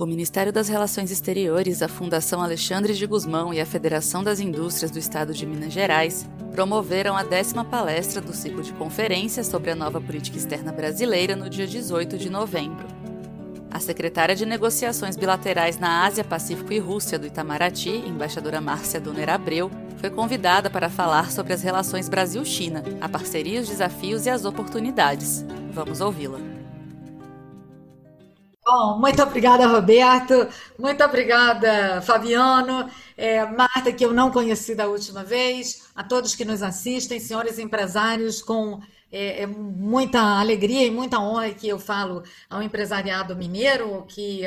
O Ministério das Relações Exteriores, a Fundação Alexandre de Guzmão e a Federação das Indústrias do Estado de Minas Gerais promoveram a décima palestra do ciclo de conferências sobre a nova política externa brasileira no dia 18 de novembro. A secretária de Negociações Bilaterais na Ásia, Pacífico e Rússia do Itamaraty, embaixadora Márcia Donner Abreu, foi convidada para falar sobre as relações Brasil-China, a parceria, os desafios e as oportunidades. Vamos ouvi-la. Bom, muito obrigada, Roberto. Muito obrigada, Fabiano. É, Marta, que eu não conheci da última vez. A todos que nos assistem, senhores empresários, com é, é muita alegria e muita honra que eu falo ao empresariado mineiro, que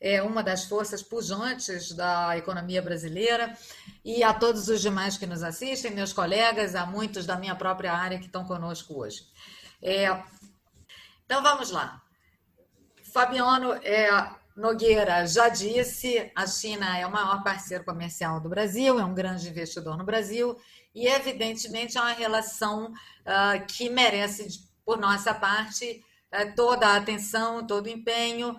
é uma das forças pujantes da economia brasileira, e a todos os demais que nos assistem, meus colegas, a muitos da minha própria área que estão conosco hoje. É, então vamos lá. Fabiano é, Nogueira já disse, a China é o maior parceiro comercial do Brasil, é um grande investidor no Brasil, e evidentemente é uma relação uh, que merece, por nossa parte, uh, toda a atenção, todo o empenho,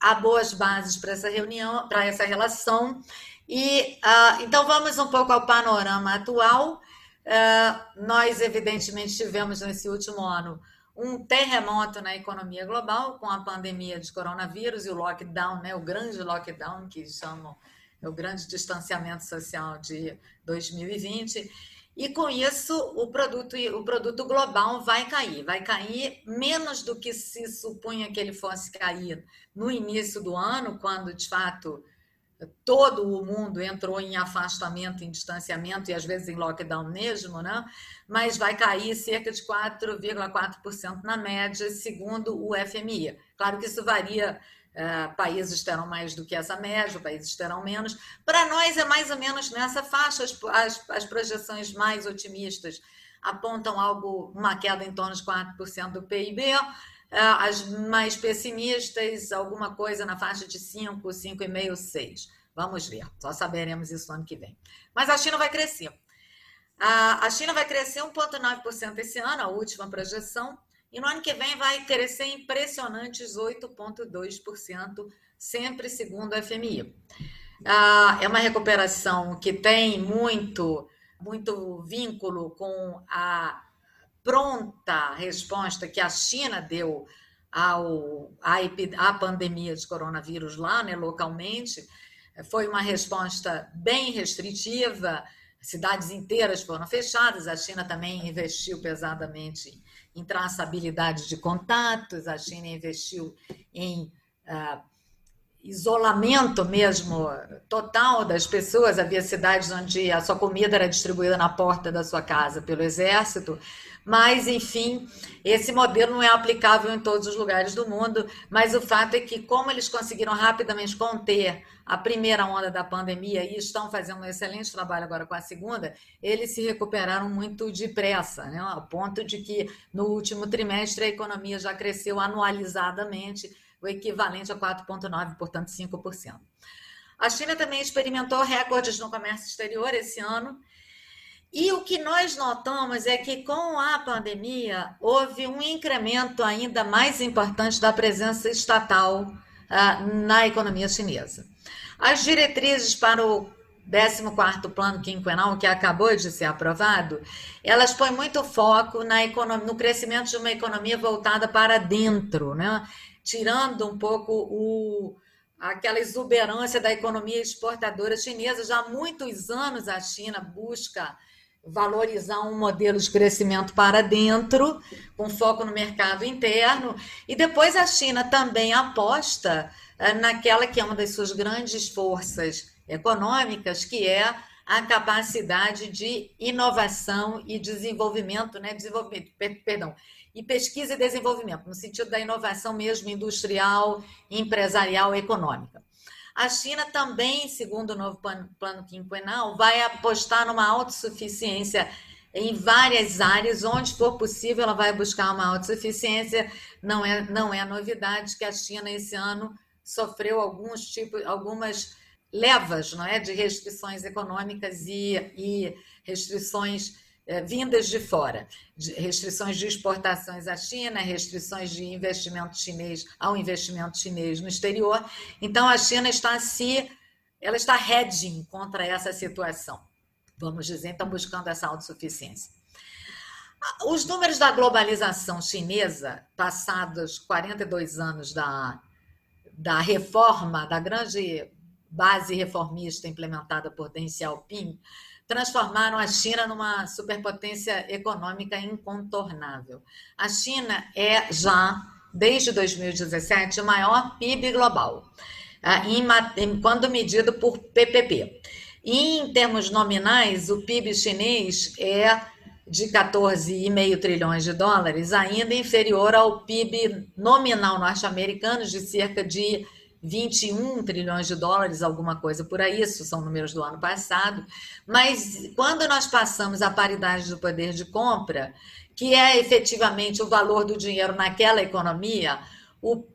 há boas bases para essa reunião, para essa relação. E uh, então vamos um pouco ao panorama atual. nós, evidentemente, tivemos nesse último ano um terremoto na economia global com a pandemia de coronavírus e o lockdown, né, o grande lockdown que chamam é o grande distanciamento social de 2020. E com isso o produto o produto global vai cair, vai cair menos do que se supunha que ele fosse cair no início do ano, quando de fato todo o mundo entrou em afastamento, em distanciamento e às vezes em lockdown mesmo, né? mas vai cair cerca de 4,4% na média, segundo o FMI. Claro que isso varia, uh, países terão mais do que essa média, países terão menos. Para nós é mais ou menos nessa faixa, as, as, as projeções mais otimistas apontam algo, uma queda em torno de 4% do PIB, é, as mais pessimistas, alguma coisa na faixa de 5, 5,5, 6. Vamos ver, só saberemos isso no ano que vem. Mas a China vai crescer. A China vai crescer 1,9% esse ano, a última projeção, e no ano que vem vai crescer impressionantes 8,2%, sempre segundo a FMI. É uma recuperação que tem muito, muito vínculo com a pronta resposta que a China deu ao, à, pandemia de coronavírus lá, né, localmente, foi uma resposta bem restritiva, cidades inteiras foram fechadas, a China também investiu pesadamente em traçabilidade de contatos, a China investiu em uh, isolamento mesmo total das pessoas. Havia cidades onde a sua comida era distribuída na porta da sua casa pelo exército. Mas, enfim, esse modelo não é aplicável em todos os lugares do mundo. Mas o fato é que, como eles conseguiram rapidamente conter a primeira onda da pandemia e estão fazendo um excelente trabalho agora com a segunda, eles se recuperaram muito depressa, né? ao ponto de que no último trimestre a economia já cresceu anualizadamente o equivalente a 4,9%, portanto 5%. A China também experimentou recordes no comércio exterior esse ano. E o que nós notamos é que com a pandemia houve um incremento ainda mais importante da presença estatal uh, na economia chinesa. As diretrizes para o 14º plano quinquenal, que acabou de ser aprovado, elas põem muito foco na economia, no crescimento de uma economia voltada para dentro, né? tirando um pouco o, aquela exuberância da economia exportadora chinesa. Já há muitos anos a China busca valorizar um modelo de crescimento para dentro, com foco no mercado interno, e depois a China também aposta eh, naquela que é uma das suas grandes forças econômicas, que é a capacidade de inovação e desenvolvimento, né? Desenvolvimento, perdão, e pesquisa e desenvolvimento, no sentido da inovação mesmo industrial, empresarial, econômica. A China também, segundo o novo plano quinquenal, vai apostar numa autossuficiência em várias áreas, onde for possível, ela vai buscar uma autossuficiência. Não é, não é novidade que a China esse ano sofreu alguns tipos, algumas levas, não é, de restrições econômicas e, e restrições vindas de fora, restrições de exportações à China, restrições de investimento chinês ao investimento chinês no exterior. Então a China está se ela está hedging contra essa situação. Vamos dizer, então buscando essa autossuficiência. Os números da globalização chinesa, passados 42 anos da, da reforma, da grande base reformista implementada por Deng Xiaoping, transformaram a China numa superpotência econômica incontornável. A China é já, desde 2017, o maior PIB global, ah, quando medido por PPP. E, em termos nominais, o PIB chinês é de 14,5 trilhões de dólares, ainda inferior ao PIB nominal norte-americano de cerca de 21 trilhões de dólares, alguma coisa por aí, isso são números do ano passado. Mas quando nós passamos a paridade do poder de compra, que é efetivamente o valor do dinheiro naquela economia, o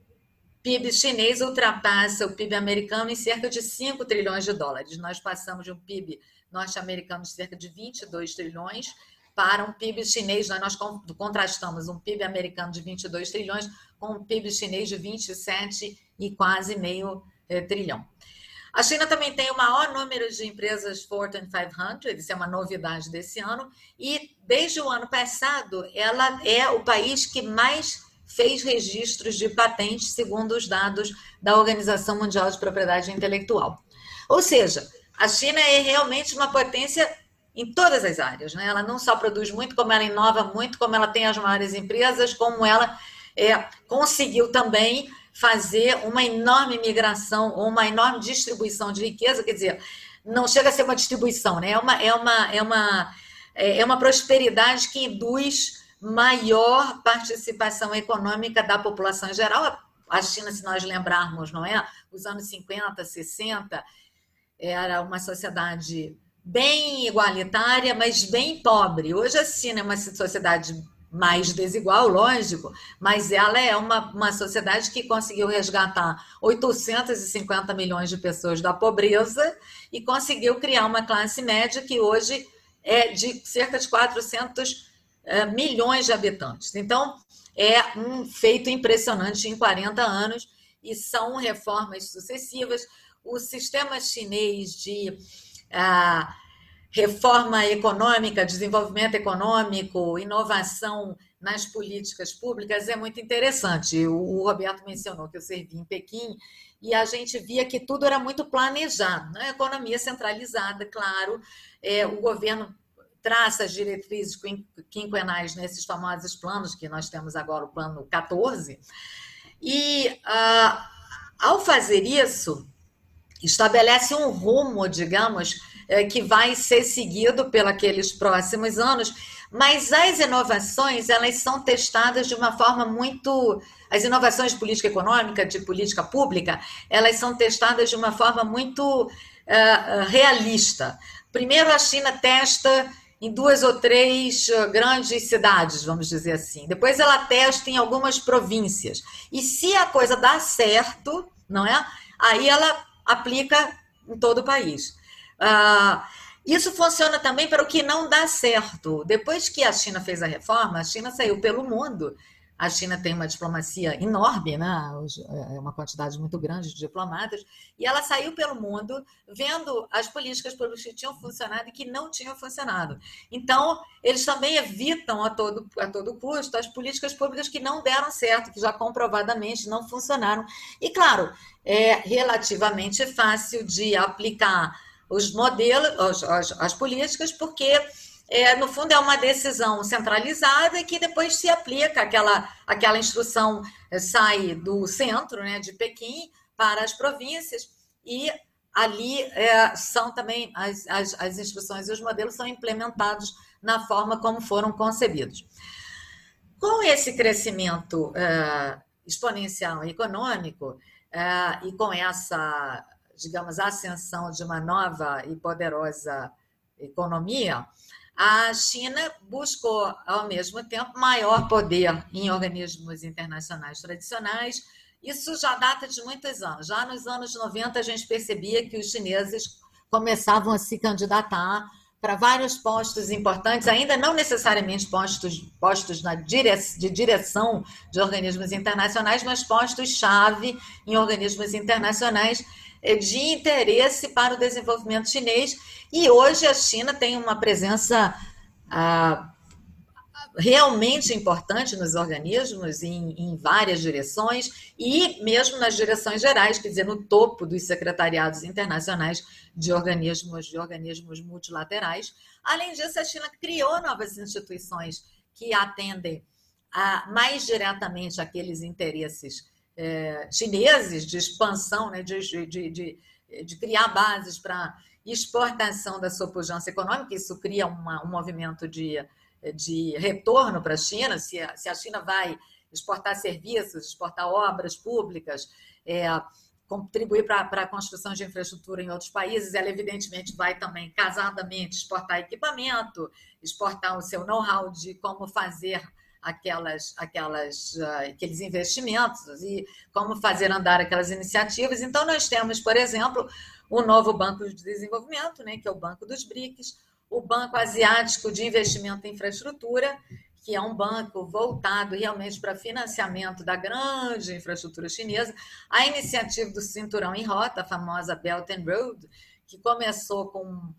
PIB chinês ultrapassa o PIB americano em cerca de 5 trilhões de dólares. Nós passamos de um PIB norte-americano de cerca de 22 trilhões para um PIB chinês, nós contrastamos um PIB americano de 22 trilhões com um PIB chinês de 27 e quase meio é, trilhão. A China também tem o maior número de empresas Fortune 500, isso é uma novidade desse ano, e desde o ano passado ela é o país que mais fez registros de patentes, segundo os dados da Organização Mundial de Propriedade Intelectual. Ou seja, a China é realmente uma potência em todas as áreas. Né? Ela não só produz muito, como ela inova muito, como ela tem as maiores empresas, como ela é, conseguiu também fazer uma enorme migração uma enorme distribuição de riqueza, quer dizer, não chega a ser uma distribuição, né? é, uma, é, uma, é, uma, é uma prosperidade que induz maior participação econômica da população em geral. A China, se nós lembrarmos, não é? Os anos 50, 60, era uma sociedade bem igualitária, mas bem pobre. Hoje a China é uma sociedade mais desigual, lógico, mas ela é uma, uma sociedade que conseguiu resgatar 850 milhões de pessoas da pobreza e conseguiu criar uma classe média que hoje é de cerca de 400 eh, milhões de habitantes. Então, é um feito impressionante em 40 anos e são reformas sucessivas. O sistema chinês de a reforma econômica, desenvolvimento econômico, inovação nas políticas públicas é muito interessante. O Roberto mencionou que eu servi em Pequim e a gente via que tudo era muito planejado, né? economia centralizada, claro, é, o governo traça as diretrizes quinquenais nesses famosos planos que nós temos agora, o plano 14, e ah, ao fazer isso, estabelece um rumo, digamos, é, que vai ser seguido pelos próximos anos, mas as inovações elas são testadas de uma forma muito as inovações de política econômica, de política pública, elas são testadas de uma forma muito uh, realista. Primeiro, a China testa em duas ou três grandes cidades, vamos dizer assim. Depois ela testa em algumas províncias. E se a coisa dá certo, não é? Aí ela aplica em todo o país. Uh, isso funciona também para o que não dá certo. Depois que a China fez a reforma, a China saiu pelo mundo. A China tem uma diplomacia enorme, né? é uma quantidade muito grande de diplomatas, e ela saiu pelo mundo vendo as políticas públicas que tinham funcionado e que não tinham funcionado. Então, eles também evitam a todo, a todo custo as políticas públicas que não deram certo, que já comprovadamente não funcionaram. E, claro, é relativamente fácil de aplicar os modelos, as, as políticas, porque é, no fundo é uma decisão centralizada que depois se aplica aquela, aquela instrução é, sai do centro, né, de Pequim, para as províncias e ali é, são também as, as, as instruções e os modelos são implementados na forma como foram concebidos. Com esse crescimento é, exponencial econômico é, e com essa digamos, a ascensão de uma nova e poderosa economia, a China buscou, ao mesmo tempo, maior poder em organismos internacionais tradicionais. Isso já data de muitos anos. Já nos anos 90, a gente percebia que os chineses começavam a se candidatar para vários postos importantes, ainda não necessariamente postos, postos na dire, de direção de organismos internacionais, mas postos-chave em organismos internacionais de interesse para o desenvolvimento chinês. E hoje a China tem uma presença ah, realmente importante nos organismos, em, em, várias direções, e mesmo nas direções gerais, quer dizer, no topo dos secretariados internacionais de organismos, de organismos multilaterais. Além disso, a China criou novas instituições que atendem a, mais diretamente aqueles interesses é, chineses de expansão, né, de, de, de, de criar bases para exportação da sua pujança econômica, isso cria uma, um movimento de de retorno para a China, se a, se a China vai exportar serviços, exportar obras públicas, é, contribuir para a construção de infraestrutura em outros países, ela evidentemente vai também casadamente exportar equipamento, exportar o seu know-how de como fazer aquelas, aquelas, uh, aqueles investimentos e como fazer andar aquelas iniciativas. Então, nós temos, por exemplo, o novo Banco de Desenvolvimento, né, que é o Banco dos BRICS, o Banco Asiático de Investimento em Infraestrutura, que é um banco voltado realmente para financiamento da grande infraestrutura chinesa, a iniciativa do Cinturão em Rota, a famosa Belt and Road, que começou com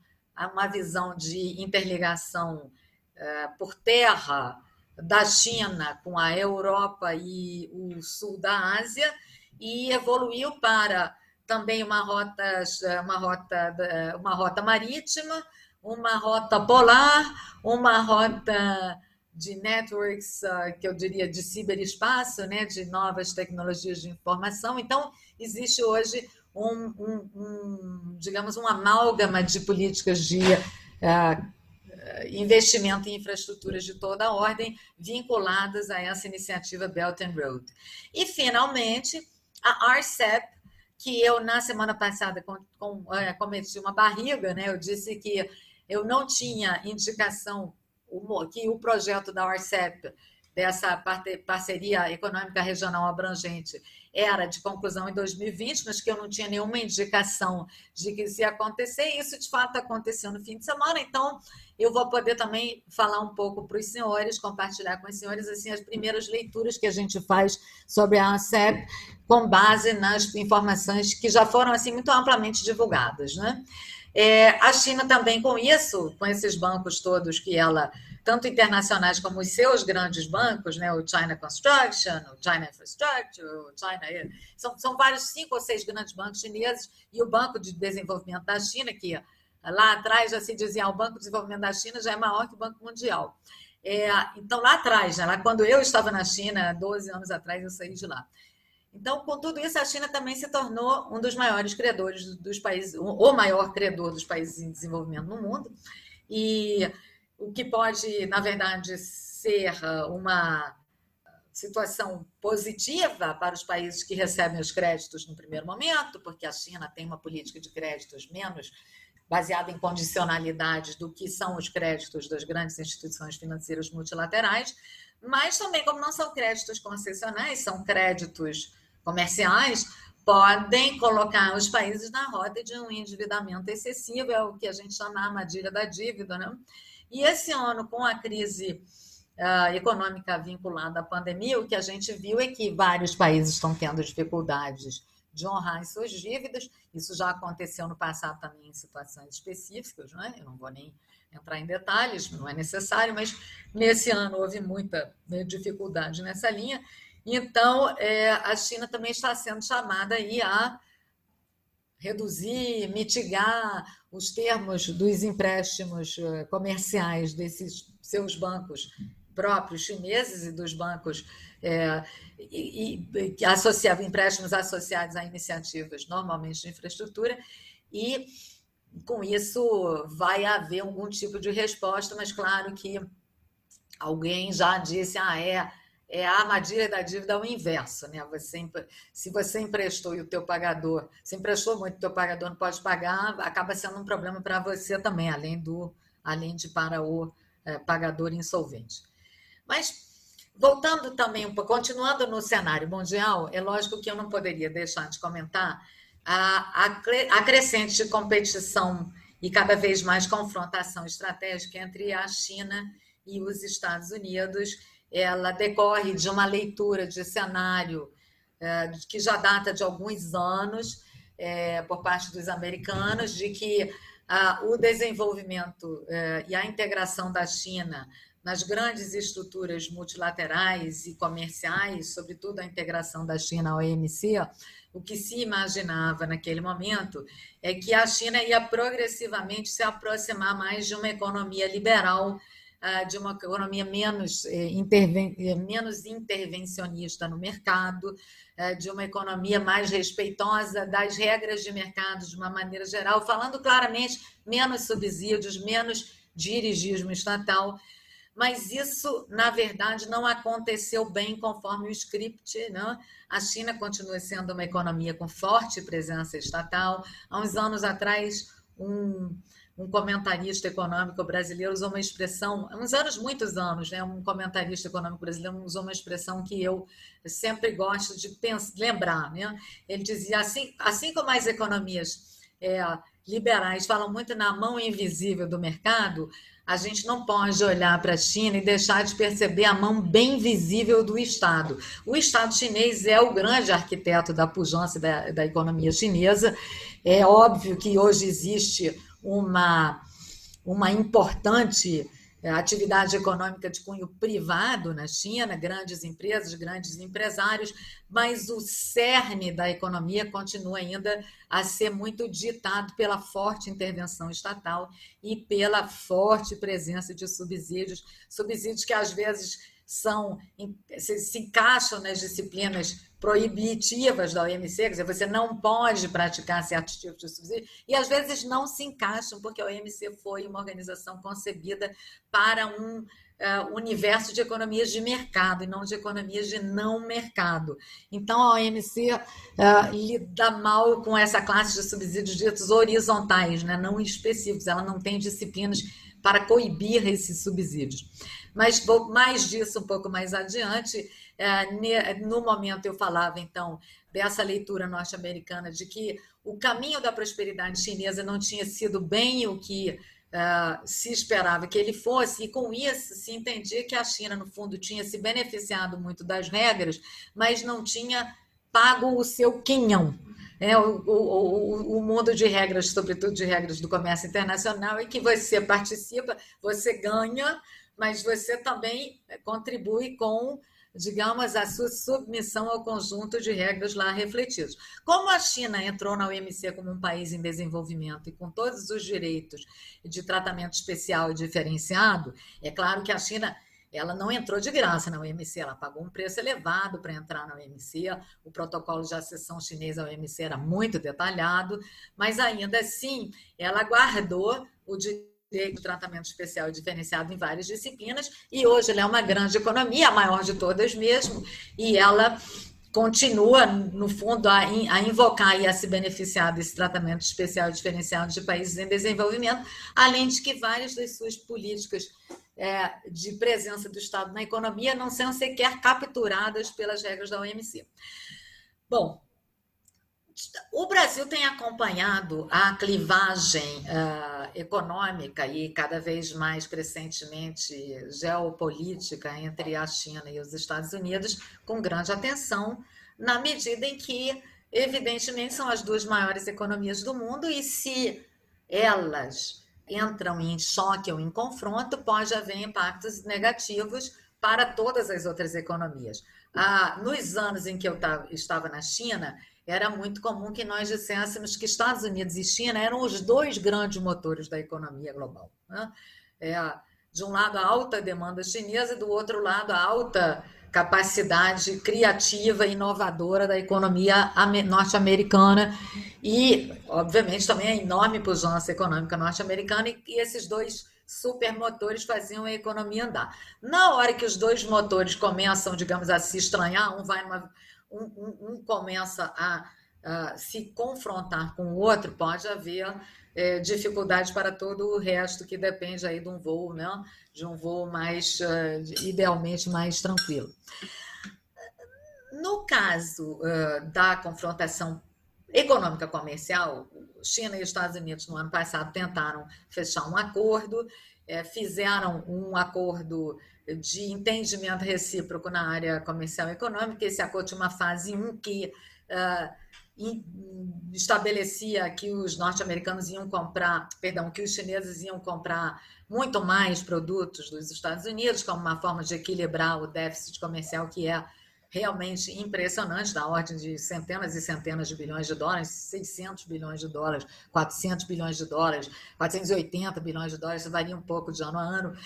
uma visão de interligação eh, por terra da China com a Europa e o sul da Ásia e evoluiu para também uma rota, uma rota, uma rota marítima, uma rota polar, uma rota de networks, ah, que eu diria de ciberespaço, né, de novas tecnologias de informação. Então, existe hoje um, um, um digamos, um amálgama de políticas de uh, investimento em infraestruturas de toda a ordem vinculadas a essa iniciativa Belt and Road. E, finalmente, a RCEP, que eu, na semana passada, com, com, é, cometi uma barriga, né? eu disse que eu não tinha indicação que o projeto da ORCEP, dessa parceria econômica regional abrangente, era de conclusão em 2020, mas que eu não tinha nenhuma indicação de que isso ia acontecer, e isso de fato aconteceu no fim de semana, então eu vou poder também falar um pouco para os senhores, compartilhar com os senhores assim, as primeiras leituras que a gente faz sobre a ANSEP, com base nas informações que já foram assim muito amplamente divulgadas. Né? É, a China também com isso, com esses bancos todos que ela, tanto internacionais como os seus grandes bancos, né, o China Construction, o China Infrastructure, o China, são, são vários cinco ou seis grandes bancos chineses e o Banco de Desenvolvimento da China, que lá atrás já se dizia, ah, o Banco de Desenvolvimento da China já é maior que o Banco Mundial. É, então, lá atrás, né, lá quando eu estava na China, 12 anos atrás, eu saí de lá. Então, com tudo isso, a China também se tornou um dos maiores credores dos países, o maior credor dos países em desenvolvimento no mundo, e o que pode, na verdade, ser uma situação positiva para os países que recebem os créditos no primeiro momento, porque a China tem uma política de créditos menos baseada em condicionalidades do que são os créditos das grandes instituições financeiras multilaterais, mas também, como não são créditos concessionais, são créditos comerciais podem colocar os países na rota de um endividamento excessivo, é o que a gente chama a armadilha da dívida. Né? E esse ano, com a crise uh, econômica vinculada à pandemia, o que a gente viu é que vários países estão tendo dificuldades de honrar as suas dívidas. Isso já aconteceu no passado também em situações específicas, né? eu não vou nem entrar em detalhes, não é necessário, mas nesse ano houve muita né, dificuldade nessa linha. Então, é, a China também está sendo chamada aí a reduzir, mitigar os termos dos empréstimos eh, comerciais desses seus bancos próprios chineses e dos bancos é, e, e, empréstimos associados a iniciativas normalmente de infraestrutura e com isso vai haver algum tipo de resposta, mas claro que alguém já disse, ah, é é a armadilha da dívida ao inverso, né? Você, se você emprestou e o teu pagador, se emprestou muito, o teu pagador não pode pagar, acaba sendo um problema para você também, além do, além de para o é, pagador insolvente. Mas voltando também continuando no cenário mundial, é lógico que eu não poderia deixar de comentar a, a, a crescente competição e cada vez mais confrontação estratégica entre a China e os Estados Unidos. Ela decorre de uma leitura de cenário é, que já data de alguns anos é, por parte dos americanos, de que ah, o desenvolvimento é, e a integração da China nas grandes estruturas multilaterais e comerciais, sobretudo a integração da China ao OMC, o que se imaginava naquele momento é que a China ia progressivamente se aproximar mais de uma economia liberal, de uma economia menos, eh, interven eh, menos intervencionista no mercado, eh, de uma economia mais respeitosa das regras de mercado de uma maneira geral, falando claramente menos subsídios, menos dirigismo estatal mas isso, na verdade, não aconteceu bem conforme o script. Né? A China continua sendo uma economia com forte presença estatal. Há uns anos atrás, um, um comentarista econômico brasileiro usou uma expressão, uns anos, muitos anos, né? um comentarista econômico brasileiro usou uma expressão que eu sempre gosto de pensar, lembrar. Né? Ele dizia assim, assim como as economias é, liberais falam muito na mão invisível do mercado, a gente não pode olhar para a China e deixar de perceber a mão bem visível do Estado. O Estado chinês é o grande arquiteto da pujança da, da economia chinesa. É óbvio que hoje existe uma, uma importante é, atividade econômica de cunho privado na China, grandes empresas, grandes empresários, mas o cerne da economia continua ainda a ser muito ditado pela forte intervenção estatal e pela forte presença de subsídios, subsídios que às vezes são se, se encaixam nas disciplinas proibitivas da OMC, quer dizer, você não pode praticar certos tipos de subsídio, e às vezes não se encaixam, porque a OMC foi uma organização concebida para um uh, universo de economias de mercado e não de economias de não mercado. Então, a OMC uh, eh, lida mal com essa classe de subsídios ditos horizontais, né, não específicos, ela não tem disciplinas para coibir esses subsídios. Mas mais disso um pouco mais adiante. É, no momento eu falava, então, dessa leitura norte-americana de que o caminho da prosperidade chinesa não tinha sido bem o que uh, se esperava que ele fosse, e com isso se entendia que a China, no fundo, tinha se beneficiado muito das regras, mas não tinha pago o seu quinhão. É, o, o, o mundo de regras, sobretudo de regras do comércio internacional, em que você participa, você ganha, mas você também contribui com, digamos, a sua submissão ao conjunto de regras lá refletidos. Como a China entrou na OMC como um país em desenvolvimento e com todos os direitos de tratamento especial e diferenciado, é claro que a China ela não entrou de graça na OMC, ela pagou um preço elevado para entrar na OMC. O protocolo de acessão chinesa à OMC era muito detalhado, mas ainda assim ela guardou o direito de tratamento especial e diferenciado em várias disciplinas, e hoje ela é uma grande economia, a maior de todas mesmo, e ela continua, no fundo, a, a invocar e a se beneficiar desse tratamento especial e diferenciado de países em desenvolvimento, além de que várias das suas políticas é, de presença do Estado na economia não são sequer capturadas pelas regras da OMC. Bom, o Brasil tem acompanhado a clivagem uh, econômica e cada vez mais crescentemente geopolítica entre a China e os Estados Unidos com grande atenção, na medida em que, evidentemente, são as duas maiores economias do mundo e se elas entram em choque ou em confronto, pode haver impactos negativos para todas as outras economias. Ah, nos anos em que eu estava na China, era muito comum que nós disséssemos que Estados Unidos e China eram os dois grandes motores da economia global. Né? É, de um lado, a alta demanda chinesa, e do outro lado, a alta capacidade criativa e inovadora da economia norte-americana e, obviamente, também a enorme pujança econômica norte-americana, e esses dois supermotores faziam a economia andar. Na hora que os dois motores começam, digamos, a se estranhar, um vai numa um, um, um começa a, a, se confrontar com o outro, pode haver é, dificuldade para todo o resto que depende aí de um voo, né? de um voo mais, uh, idealmente, mais tranquilo. No caso uh, da confrontação econômica comercial, China e Estados Unidos no ano passado tentaram fechar um acordo, é, fizeram um acordo de entendimento recíproco na área comercial e econômica. Esse acordo tinha uma fase 1 que uh, estabelecia que os norte-americanos iam comprar, perdão, que os chineses iam comprar muito mais produtos dos Estados Unidos, como uma forma de equilibrar o déficit comercial que é realmente impressionante, da ordem de centenas e centenas de bilhões de dólares, 600 bilhões de dólares, 400 bilhões de dólares, 480 bilhões de dólares, varia um pouco de ano a ano.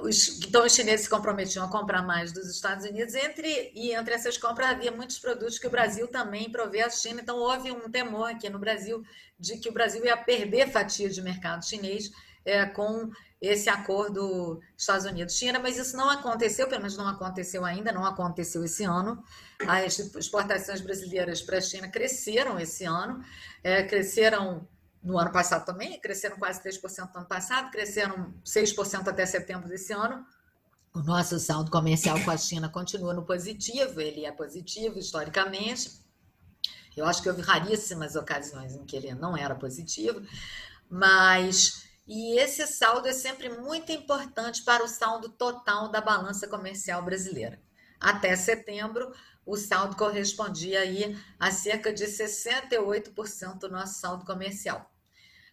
Os, então, os chineses se comprometiam a comprar mais dos Estados Unidos, entre, e entre essas compras havia muitos produtos que o Brasil também provê à China, então houve um temor aqui no Brasil de que o Brasil ia perder fatia de mercado chinês é, com esse acordo Estados Unidos-China, mas isso não aconteceu, pelo menos não aconteceu ainda, não aconteceu esse ano. As exportações brasileiras para a China cresceram esse ano, é, cresceram no ano passado também, cresceram quase 3% no ano passado, cresceram 6% até setembro desse ano. O nosso saldo comercial com a China continua no positivo, ele é positivo historicamente. Eu acho que houve raríssimas ocasiões em que ele não era positivo, mas e esse saldo é sempre muito importante para o saldo total da balança comercial brasileira. Até setembro, o saldo correspondia aí a cerca de 68% do nosso saldo comercial.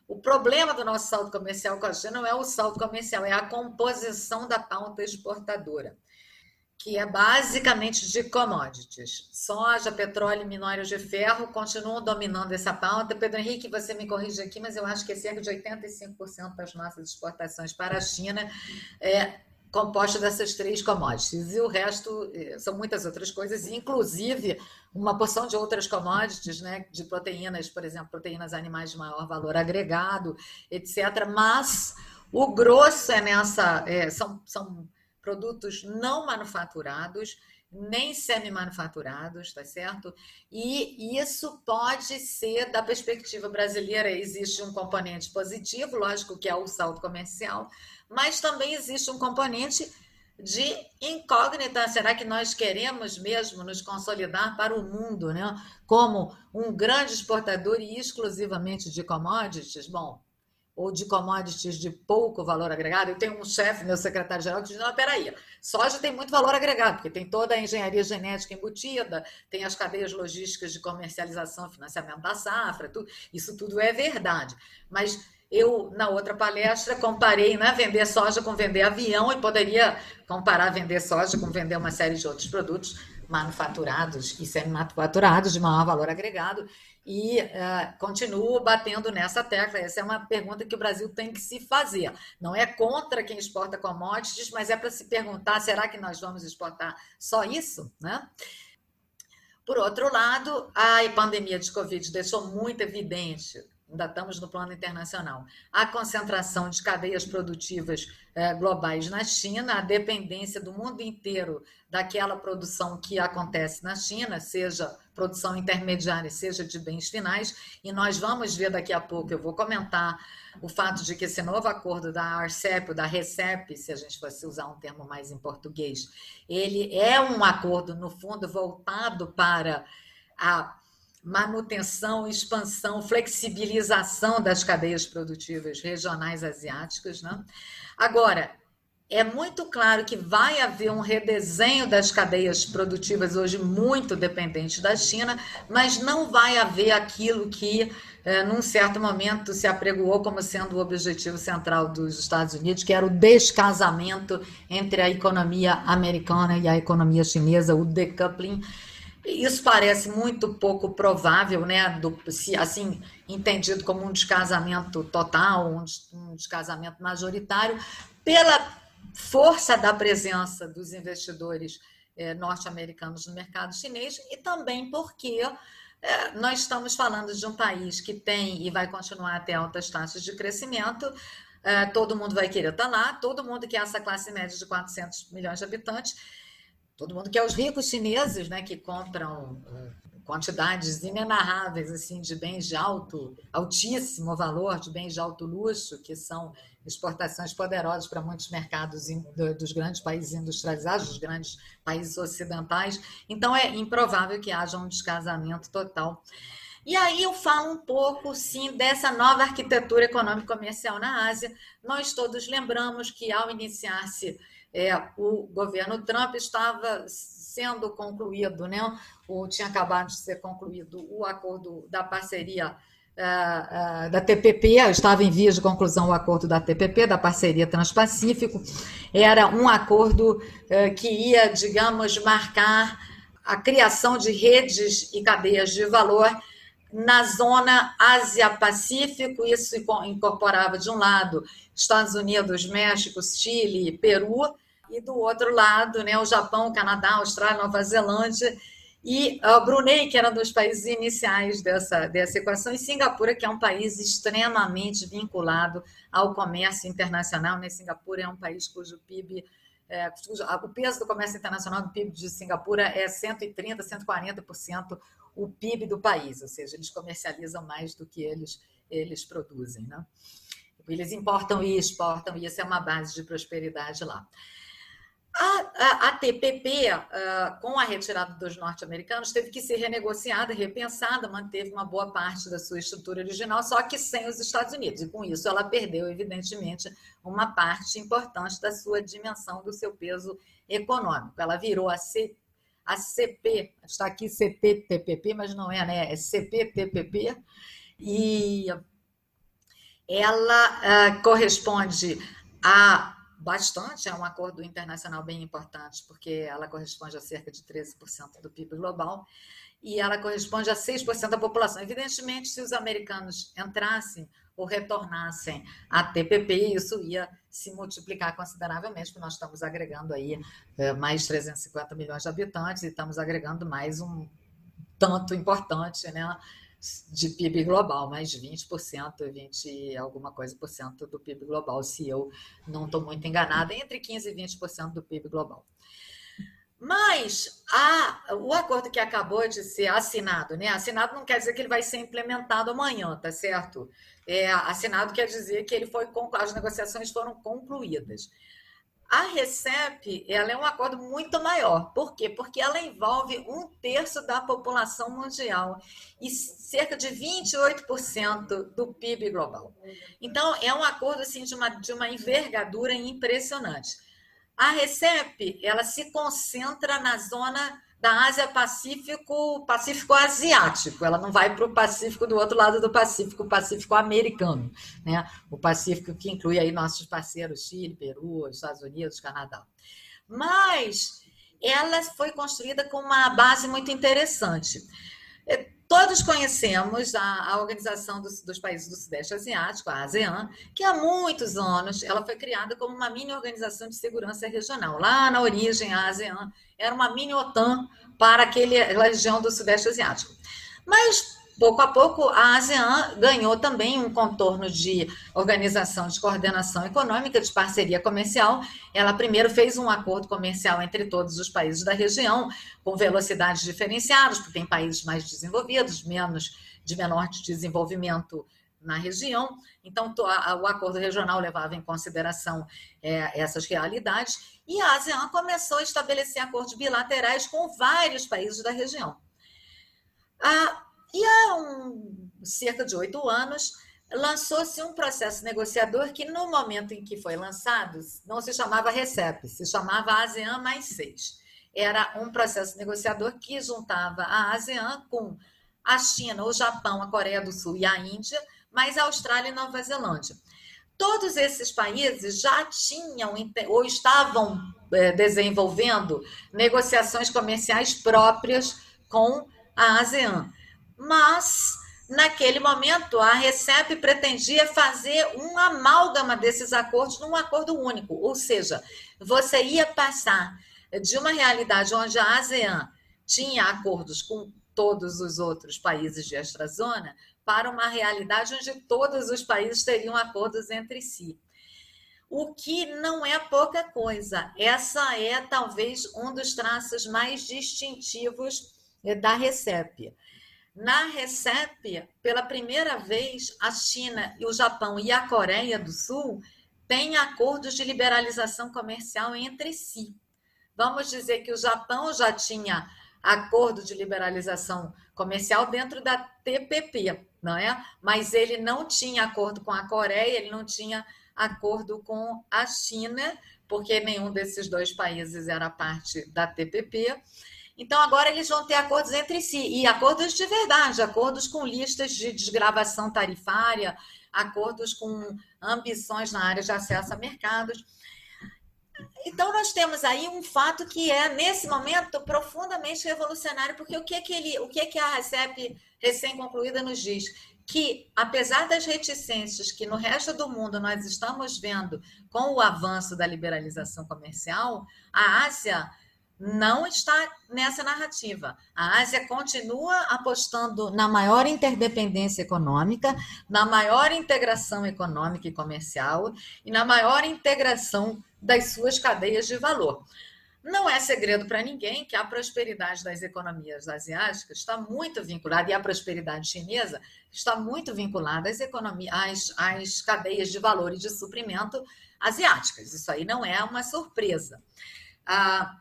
O problema do nosso saldo comercial com a China não é o saldo comercial, é a composição da pauta exportadora que é basicamente de commodities. Soja, petróleo e minérios de ferro continuam dominando essa pauta. Pedro Henrique, você me corrige aqui, mas eu acho que é cerca de 85% das nossas exportações para a China é composta dessas três commodities. E o resto é, são muitas outras coisas, inclusive uma porção de outras commodities, né, de proteínas, por exemplo, proteínas animais de maior valor agregado, etc. Mas o grosso é nessa. É, são, são produtos não manufaturados, nem semi-manufaturados, tá certo? E isso pode ser, da perspectiva brasileira, existe um componente positivo, lógico que é o saldo comercial, mas também existe um componente de incógnita. Será que nós queremos mesmo nos consolidar para o mundo, né? Como um grande exportador e exclusivamente de commodities? Bom, ou de commodities de pouco valor agregado, eu tenho um chefe, meu secretário-geral, que diz, não, peraí, soja tem muito valor agregado, porque tem toda a engenharia genética embutida, tem as cadeias logísticas de comercialização, financiamento da safra, tudo, isso tudo é verdade. Mas eu, na outra palestra, comparei né, vender soja com vender avião e poderia comparar vender soja com vender uma série de outros produtos manufaturados e semi-manufaturados de maior valor agregado e uh, continuo batendo nessa tecla. Essa é uma pergunta que o Brasil tem que se fazer. Não é contra quem exporta commodities, mas é para se perguntar: será que nós vamos exportar só isso? Né? Por outro lado, a pandemia de Covid deixou muito evidente ainda estamos no plano internacional, a concentração de cadeias produtivas eh, globais na China, a dependência do mundo inteiro daquela produção que acontece na China, seja produção intermediária, seja de bens finais, e nós vamos ver daqui a pouco, eu vou comentar o fato de que esse novo acordo da ARCEP, da RECEP, se a gente fosse usar um termo mais em português, ele é um acordo, no fundo, voltado para a manutenção, expansão, flexibilização das cadeias produtivas regionais asiáticas. Né? Agora, é muito claro que vai haver um redesenho das cadeias produtivas hoje muito dependentes da China, mas não vai haver aquilo que, é, num certo momento, se apregoou como sendo o objetivo central dos Estados Unidos, que era o descasamento entre a economia americana e a economia chinesa, o decoupling. Isso parece muito pouco provável, né? Do, se, assim, entendido como um descasamento total, um descasamento majoritário, pela força da presença dos investidores eh, norte-americanos no mercado chinês e também porque eh, nós estamos falando de um país que tem e vai continuar a ter altas taxas de crescimento. Eh, todo mundo vai querer estar lá, todo mundo quer essa classe média de 400 milhões de habitantes todo mundo quer os ricos chineses, né, que compram quantidades inenarráveis assim de bens de alto, altíssimo valor, de bens de alto luxo, que são exportações poderosas para muitos mercados dos grandes países industrializados, dos grandes países ocidentais. Então é improvável que haja um descasamento total. E aí eu falo um pouco, sim, dessa nova arquitetura econômica comercial na Ásia. Nós todos lembramos que, ao iniciar-se é, o governo Trump, estava sendo concluído, né? ou tinha acabado de ser concluído o acordo da parceria uh, uh, da TPP, estava em vias de conclusão o acordo da TPP, da parceria Transpacífico. Era um acordo uh, que ia, digamos, marcar a criação de redes e cadeias de valor na zona Ásia-Pacífico, isso incorporava, de um lado, Estados Unidos, México, Chile, Peru, e do outro lado, né, o Japão, o Canadá, Austrália, Nova Zelândia, e uh, Brunei, que era um dos países iniciais dessa, dessa equação, e Singapura, que é um país extremamente vinculado ao comércio internacional. Né? Singapura é um país cujo PIB é, o peso do comércio internacional do PIB de Singapura é 130%, 140% o PIB do país, ou seja, eles comercializam mais do que eles, eles produzem. Né? Eles importam e exportam, e essa é uma base de prosperidade lá. A, a, a TPP, uh, ah, com a retirada dos norte-americanos, teve que ser renegociada, repensada, manteve uma boa parte da sua estrutura original, só que sem os Estados Unidos. E com isso ela perdeu, evidentemente, uma parte importante da sua dimensão, do seu peso econômico. Ela virou a, C, a CP, está aqui CPTPP, mas não é, né? É CPTPP. E ela uh, corresponde a bastante, é um acordo internacional bem importante, porque ela corresponde a cerca de 13% do PIB global e ela corresponde a 6% da população. Evidentemente, se os americanos entrassem ou retornassem à TPP, isso ia se multiplicar consideravelmente, porque nós estamos agregando aí é, mais 350 milhões de habitantes e estamos agregando mais um tanto importante, né? De PIB global, mais 20%, 20 alguma coisa por cento do PIB global, se eu não estou muito enganada, entre 15% e 20% do PIB global. Mas a, o acordo que acabou de ser assinado, né? Assinado não quer dizer que ele vai ser implementado amanhã, tá certo? É, assinado quer dizer que ele foi as negociações foram concluídas. A RECEP ela é um acordo muito maior. Por quê? Porque ela envolve um terço da população mundial e cerca de 28% do PIB global. Então, é um acordo assim, de, uma, de uma envergadura impressionante. A RECEP ela se concentra na zona da Ásia Pacífico, Pacífico Asiático. Ela não vai para o Pacífico do outro lado do Pacífico, Pacífico americano, né? O Pacífico que inclui aí nossos parceiros Chile, Peru, Estados Unidos, Canadá. Mas ela foi construída com uma base muito interessante. Todos conhecemos a, a Organização dos, dos, Países do Sudeste Asiático, a ASEAN, que há muitos anos ela foi criada como uma mini organização de segurança regional. Lá na origem, a ASEAN era uma mini OTAN para aquela região do Sudeste Asiático. Mas, pouco a pouco, a ASEAN ganhou também um contorno de organização de coordenação econômica, de parceria comercial. Ela primeiro fez um acordo comercial entre todos os países da região, com velocidades diferenciadas, porque tem países mais desenvolvidos, menos de menor desenvolvimento na região. Então, o acordo regional levava em consideração é, essas realidades e a ASEAN começou a estabelecer acordos bilaterais com vários países da região. E há um, cerca de oito anos, lançou-se um processo negociador que, no momento em que foi lançado, não se chamava RECEP, se chamava ASEAN mais seis. Era um processo negociador que juntava a ASEAN com a China, o Japão, a Coreia do Sul e a Índia, mais a Austrália e Nova Zelândia. Todos esses países já tinham ou estavam é, desenvolvendo negociações comerciais próprias com a ASEAN. Mas, naquele momento, a RECEP pretendia fazer um amálgama desses acordos num acordo único, ou seja, você ia passar de uma realidade onde a ASEAN tinha acordos com todos os outros países de extrazona para uma realidade onde todos os países teriam acordos entre si. O que não é pouca coisa. Essa é talvez um dos traços mais distintivos eh, da RECEP. Na RECEP, pela primeira vez, a China, o Japão e a Coreia do Sul têm acordos de liberalização comercial entre si. Vamos dizer que o Japão já tinha acordo de liberalização comercial dentro da TPP, não é? Mas ele não tinha acordo com a Coreia, ele não tinha acordo com a China, porque nenhum desses dois países era parte da TPP. Então, agora eles vão ter acordos entre si, e acordos de verdade, acordos com listas de desgravação tarifária, acordos com ambições na área de acesso a mercados. Então, nós temos aí um fato que é, nesse momento, profundamente revolucionário, porque o que, é que, ele, o que, é que a RCEP recém-concluída nos diz? Que, apesar das reticências que no resto do mundo nós estamos vendo com o avanço da liberalização comercial, a Ásia não está nessa narrativa. A Ásia continua apostando na maior interdependência econômica, na maior integração econômica e comercial e na maior integração das suas cadeias de valor. Não é segredo para ninguém que a prosperidade das economias asiáticas está muito vinculada, e a prosperidade chinesa está muito vinculada às, economias, às, às cadeias de valor e de suprimento asiáticas. Isso aí não é uma surpresa. Ah,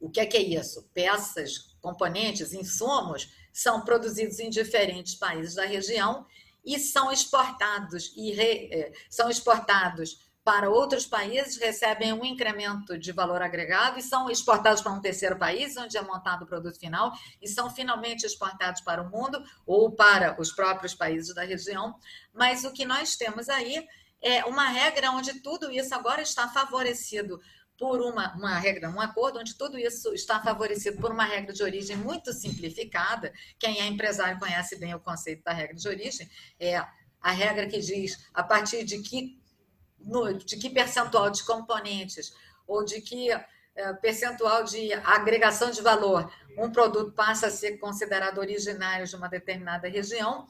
o que é, que é isso? Peças, componentes, insumos são produzidos em diferentes países da região e são exportados e re, é, são exportados para outros países, recebem um incremento de valor agregado e são exportados para um terceiro país, onde é montado o produto final, e são finalmente exportados para o mundo ou para os próprios países da região. Mas o que nós temos aí é uma regra onde tudo isso agora está favorecido por uma, uma regra, um acordo onde tudo isso está favorecido por uma regra de origem muito simplificada. Quem é empresário conhece bem o conceito da regra de origem. É a regra que diz a partir de que, no, de que percentual de componentes ou de que é, percentual de agregação de valor um produto passa a ser considerado originário de uma determinada região.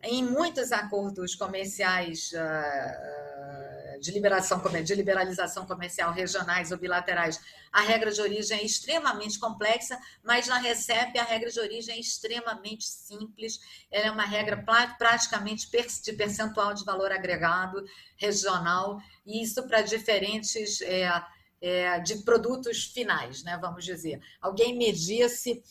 Em muitos acordos comerciais uh, de, liberação, de liberalização comercial regionais ou bilaterais, a regra de origem é extremamente complexa, mas na RECEP a regra de origem é extremamente simples. Ela é uma regra praticamente de percentual de valor agregado regional, e isso para diferentes é, é, de produtos finais, né, vamos dizer. Alguém medisse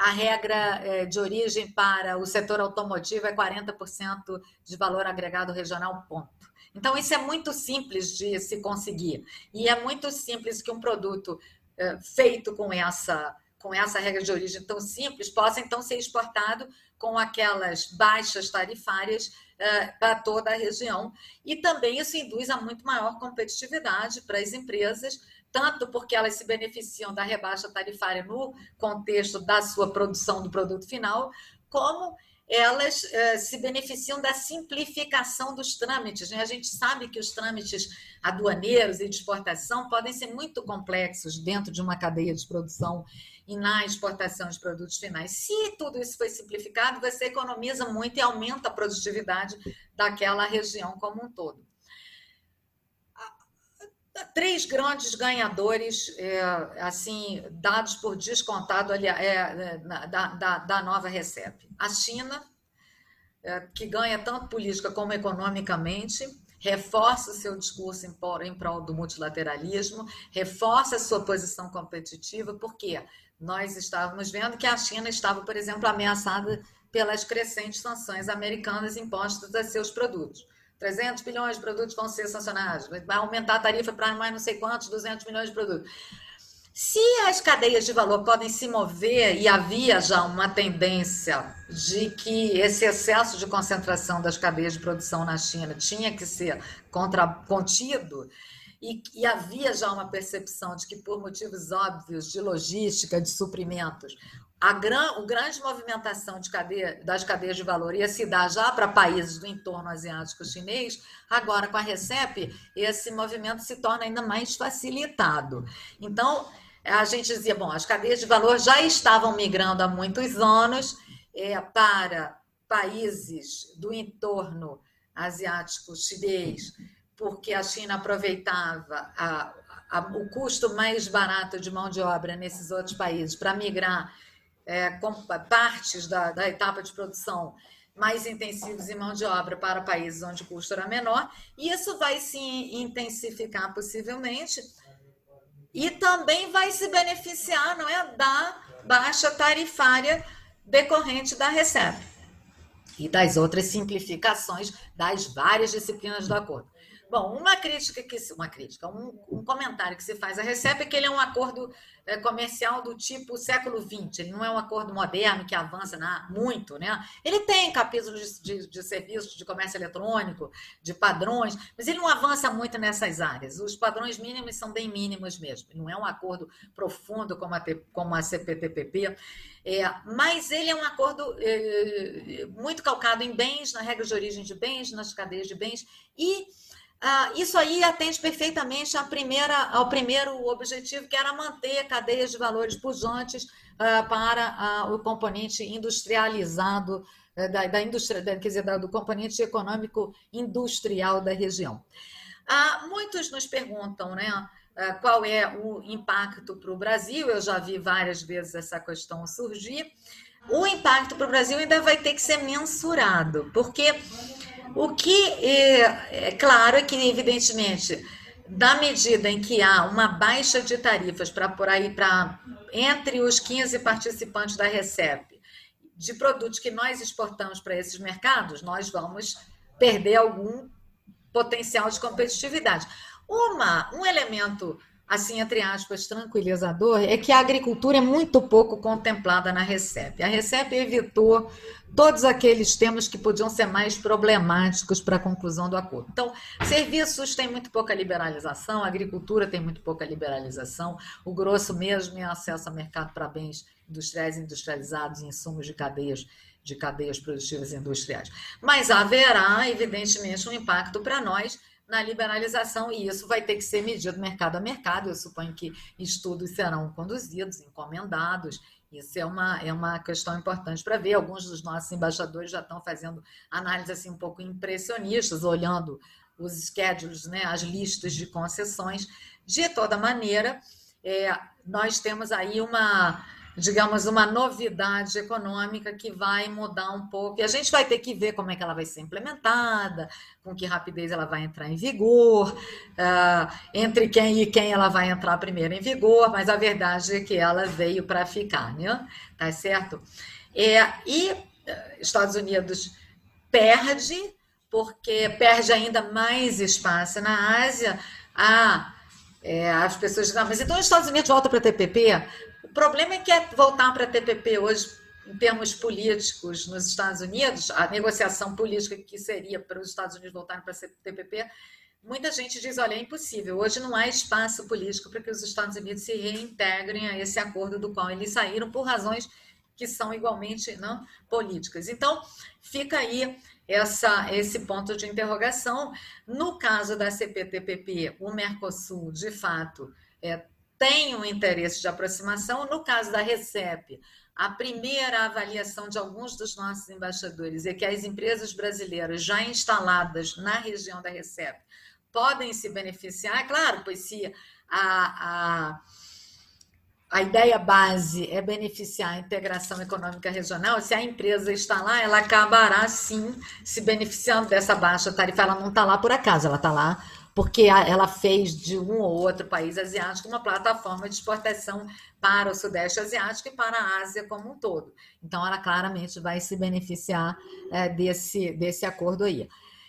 a regra é, de origem para o setor automotivo é 40% de valor agregado regional, ponto. Então, isso é muito simples de se conseguir. E é muito simples que um produto é, feito com essa, com essa regra de origem tão simples possa, então, ser exportado com aquelas baixas tarifárias é, para toda a região. E também isso induz a muito maior competitividade para as empresas, tanto porque elas se beneficiam da rebaixa tarifária no contexto da sua produção do produto final, como elas eh, se beneficiam da simplificação dos trâmites. Né? A gente sabe que os trâmites aduaneiros e de exportação podem ser muito complexos dentro de uma cadeia de produção e na exportação de produtos finais. Se tudo isso foi simplificado, você economiza muito e aumenta a produtividade daquela região como um todo três grandes ganhadores, é, assim, dados por descontado ali, é, é, da, da, da, nova RECEP. A China, é, que ganha tanto política como economicamente, reforça o seu discurso em, em prol do multilateralismo, reforça a sua posição competitiva, porque nós estávamos vendo que a China estava, por exemplo, ameaçada pelas crescentes sanções americanas impostas a seus produtos. 300 bilhões de produtos vão ser sancionados, vai aumentar a tarifa para mais não sei quantos, 200 milhões de produtos. Se as cadeias de valor podem se mover, e havia já uma tendência de que esse excesso de concentração das cadeias de produção na China tinha que ser contra, contido, e, e havia já uma percepção de que, por motivos óbvios de logística, de suprimentos, a gran, o grande movimentação de cadeia, das cadeias de valor ia se dar já para países do entorno asiático chinês, agora com a RECEP, esse movimento se torna ainda mais facilitado. Então, a gente dizia, bom, as cadeias de valor já estavam migrando há muitos anos é, para países do entorno asiático chinês, porque a China aproveitava a, a, o custo mais barato de mão de obra nesses outros países para migrar é, partes da, da etapa de produção mais intensivos em mão de obra para países onde o custo era menor, e isso vai se intensificar possivelmente e também vai se beneficiar não é, da baixa tarifária decorrente da RECEP e das outras simplificações das várias disciplinas do acordo. Bom, uma crítica que uma crítica, um, um, comentário que se faz a Recep é que ele é um acordo é, comercial do tipo século XX. Ele não é um acordo moderno que avança na, muito, né? Ele tem capítulos de, de, de, serviços de comércio eletrônico, de padrões, mas ele não avança muito nessas áreas. Os padrões mínimos são bem mínimos mesmo. Não é um acordo profundo como a, como a CPTPP. É, mas ele é um acordo é, muito calcado em bens, na regra de origem de bens, nas cadeias de bens e ah, isso aí atende perfeitamente primeira, ao primeiro objetivo, que era manter cadeias de valores pujantes ah, para ah, o componente industrializado eh, da, da indústria, quer dizer, do componente econômico industrial da região. Ah, muitos nos perguntam, né? Ah, qual é o impacto para o Brasil? Eu já vi várias vezes essa questão surgir. O impacto para o Brasil ainda vai ter que ser mensurado, porque o que é, é claro é que, evidentemente, da medida em que há uma baixa de tarifas para por aí para entre os 15 participantes da RECEP de produtos que nós exportamos para esses mercados, nós vamos perder algum potencial de competitividade. Uma, um elemento assim, entre aspas, tranquilizador, é que a agricultura é muito pouco contemplada na RECEP. A RECEP evitou todos aqueles temas que podiam ser mais problemáticos para a conclusão do acordo. Então, serviços têm muito pouca liberalização, agricultura tem muito pouca liberalização, o grosso mesmo é acesso a mercado para bens industriais industrializados, insumos de cadeias de cadeias produtivas industriais. Mas haverá, evidentemente, um impacto para nós na liberalização, e isso vai ter que ser medido mercado a mercado. Eu suponho que estudos serão conduzidos, encomendados. Isso é uma, é uma questão importante para ver. Alguns dos nossos embaixadores já estão fazendo análises assim, um pouco impressionistas, olhando os schedules, né, as listas de concessões. De toda maneira, é, nós temos aí uma digamos, uma novidade econômica que vai mudar um pouco. E a gente vai ter que ver como é que ela vai ser implementada, com que rapidez ela vai entrar em vigor, uh, entre quem e quem ela vai entrar primeiro em vigor, mas a verdade é que ela veio para ficar, né? Tá certo? É, e eh, Estados Unidos perde, porque perde ainda mais espaço na Ásia. Ah, é, as pessoas dizem, ah, mas então os Estados Unidos voltam para a TPP? O problema é que é voltar para a TPP hoje, em termos políticos, nos Estados Unidos, a negociação política que seria para os Estados Unidos voltarem para a TPP, muita gente diz: olha, é impossível. Hoje não há espaço político para que os Estados Unidos se reintegrem a esse acordo do qual eles saíram por razões que são igualmente não políticas. Então, fica aí essa, esse ponto de interrogação. No caso da CPTPP, o Mercosul, de fato, é, tem um interesse de aproximação. No caso da RECEP, a primeira avaliação de alguns dos nossos embaixadores é que as empresas brasileiras já instaladas na região da RECEP podem se beneficiar, claro, pois se a, a, a ideia base é beneficiar a integração econômica regional, se a empresa está lá, ela acabará sim se beneficiando dessa baixa tarifa. Ela não está lá por acaso, ela está lá porque ela fez de um ou outro país asiático uma plataforma de exportação para o Sudeste Asiático e para a Ásia como um todo. Então, ela claramente vai se beneficiar é, desse, desse acordo aí.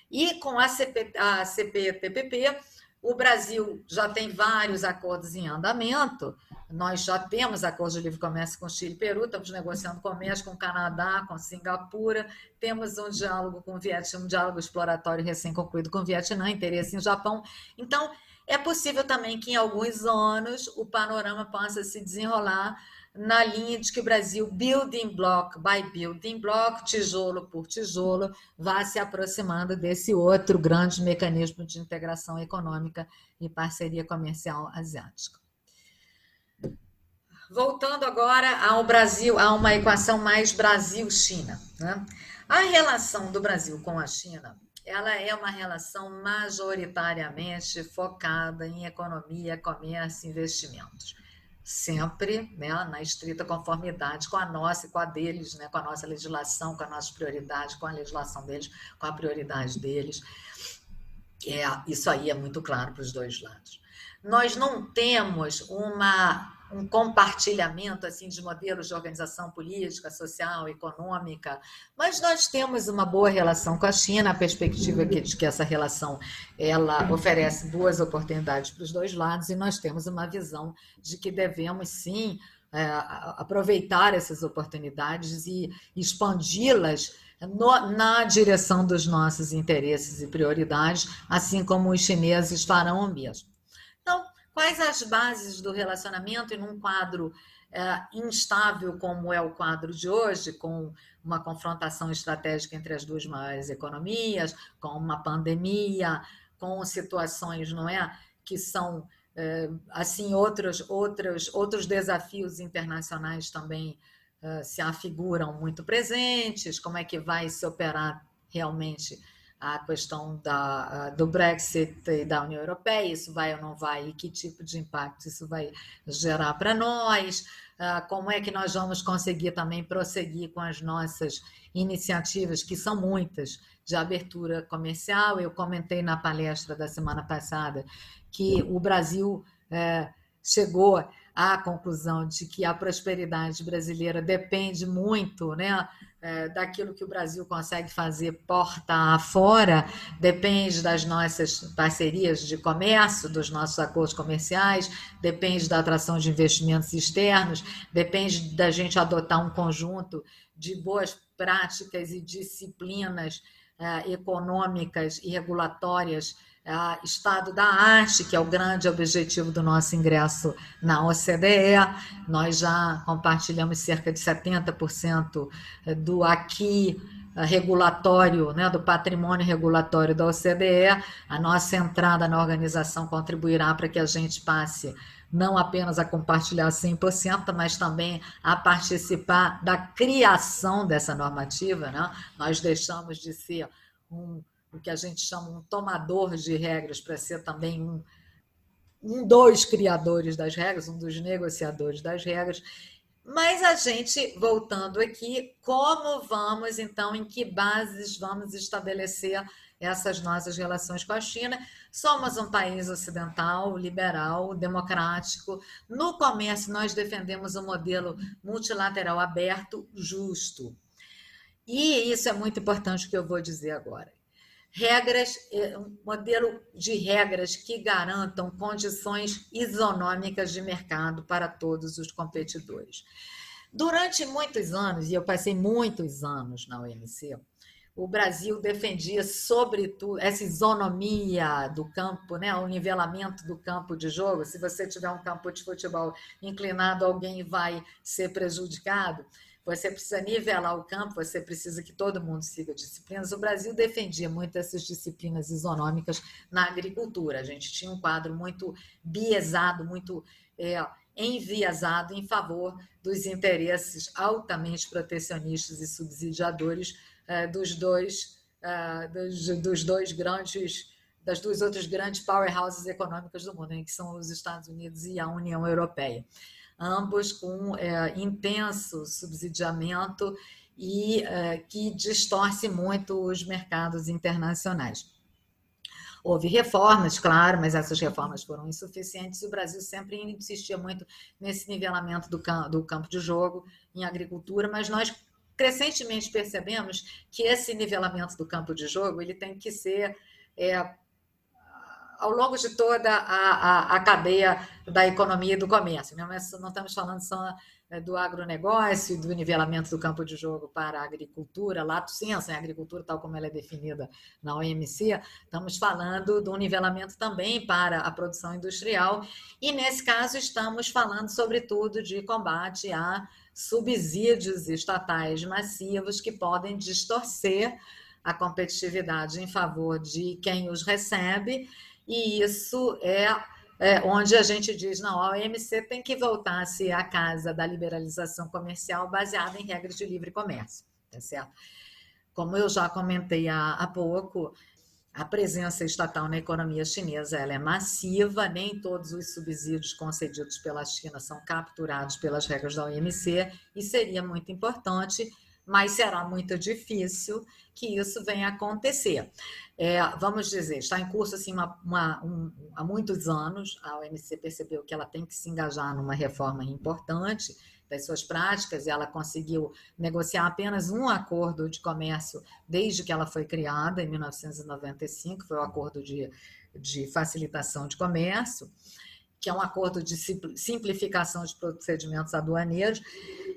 E com a, CP, a CPTPP, o Brasil já tem vários acordos em andamento. Nós já temos acordos de livre comércio com Chile e Peru, estamos negociando comércio com o Canadá, com Singapura, temos um diálogo com o Vietnã, um diálogo exploratório recém-concluído com o Vietnã, interesse em Japão. Então, é possível também que em alguns anos o panorama possa se desenrolar na linha de que o Brasil, building block by building block, tijolo por tijolo, vá se aproximando desse outro grande mecanismo de integração econômica e parceria comercial asiática. Voltando agora ao Brasil, a uma equação mais Brasil-China. Né? A relação do Brasil com a China ela é uma relação majoritariamente focada em economia, comércio e investimentos sempre né, na estrita conformidade com a nossa e com a deles, né, com a nossa legislação, com a nossa prioridade, com a legislação deles, com a prioridade deles. É, isso aí é muito claro para os dois lados. nós não temos uma um compartilhamento assim de modelos de organização política, social, econômica, mas nós temos uma boa relação com a China, a perspectiva de que essa relação ela oferece boas oportunidades para os dois lados e nós temos uma visão de que devemos sim é, aproveitar essas oportunidades e expandi-las na direção dos nossos interesses e prioridades, assim como os chineses farão o mesmo. Quais as bases do relacionamento em um quadro é, instável como é o quadro de hoje, com uma confrontação estratégica entre as duas maiores economias, com uma pandemia, com situações, não é, que são é, assim outros outros outros desafios internacionais também é, se afiguram muito presentes. Como é que vai se operar realmente a questão da, do Brexit e da União Europeia, isso vai ou não vai, e que tipo de impacto isso vai gerar para nós, ah, como é que nós vamos conseguir também prosseguir com as nossas iniciativas, que são muitas, de abertura comercial. Eu comentei na palestra da semana passada que o Brasil é, chegou à conclusão de que a prosperidade brasileira depende muito né, é, daquilo que o Brasil consegue fazer porta afora, depende das nossas parcerias de comércio, dos nossos acordos comerciais, depende da atração de investimentos externos, depende da gente adotar um conjunto de boas práticas e disciplinas é, econômicas e regulatórias Estado da Arte, que é o grande objetivo do nosso ingresso na OCDE. Nós já compartilhamos cerca de 70% do aqui eh, regulatório, né, do patrimônio regulatório da OCDE. A nossa entrada na organização contribuirá para que a gente passe não apenas a compartilhar 100%, mas também a participar da criação dessa normativa. Né? Nós deixamos de ser um o que a gente chama um tomador de regras, para ser também um, um dos criadores das regras, um dos negociadores das regras. Mas a gente, voltando aqui, como vamos, então, em que bases vamos estabelecer essas nossas relações com a China? Somos um país ocidental, liberal, democrático. No comércio, nós defendemos um modelo multilateral aberto, justo. E isso é muito importante que eu vou dizer agora regras, um modelo de regras que garantam condições isonômicas de mercado para todos os competidores. Durante muitos anos, e eu passei muitos anos na OMC, o Brasil defendia, sobretudo, essa isonomia do campo, né? o nivelamento do campo de jogo. Se você tiver um campo de futebol inclinado, alguém vai ser prejudicado. Você precisa nivelar o campo, você precisa que todo mundo siga disciplinas. O Brasil defendia muito essas disciplinas isonômicas na agricultura. A gente tinha um quadro muito biesado, muito é, enviesado em favor dos interesses altamente protecionistas e subsidiadores é, dos dois é, dos, dos dois grandes das duas outras grandes powerhouses econômicas do mundo, né, que são os Estados Unidos e a União Europeia ambos com é, intenso subsidiamento e é, que distorce muito os mercados internacionais. Houve reformas, claro, mas essas reformas foram insuficientes e o Brasil sempre insistia muito nesse nivelamento do, campo, do campo de jogo em agricultura, mas nós crescentemente percebemos que esse nivelamento do campo de jogo ele tem que ser é, ao longo de toda a, a, a, cadeia da economia e do comércio. Não, não estamos falando só é, do agronegócio, do nivelamento do campo de jogo para a agricultura, lato senso, a agricultura tal como ela é definida na OMC, estamos falando do nivelamento também para a produção industrial, e nesse caso estamos falando sobretudo de combate a subsídios estatais massivos que podem distorcer a competitividade em favor de quem os recebe e isso é, é onde a gente diz, não, a OMC tem que voltar a ser a casa da liberalização comercial baseada em regras de livre comércio, tá certo? Como eu já comentei há, há pouco, a presença estatal na economia chinesa ela é massiva, nem todos os subsídios concedidos pela China são capturados pelas regras da OMC, e seria muito importante mas será muito difícil que isso venha a acontecer. É, vamos dizer, está em curso assim uma, uma, um, há muitos anos, a OMC percebeu que ela tem que se engajar numa reforma importante das suas práticas, e ela conseguiu negociar apenas um acordo de comércio desde que ela foi criada, em 1995, foi o acordo de, de facilitação de comércio que é um acordo de simplificação de procedimentos aduaneiros,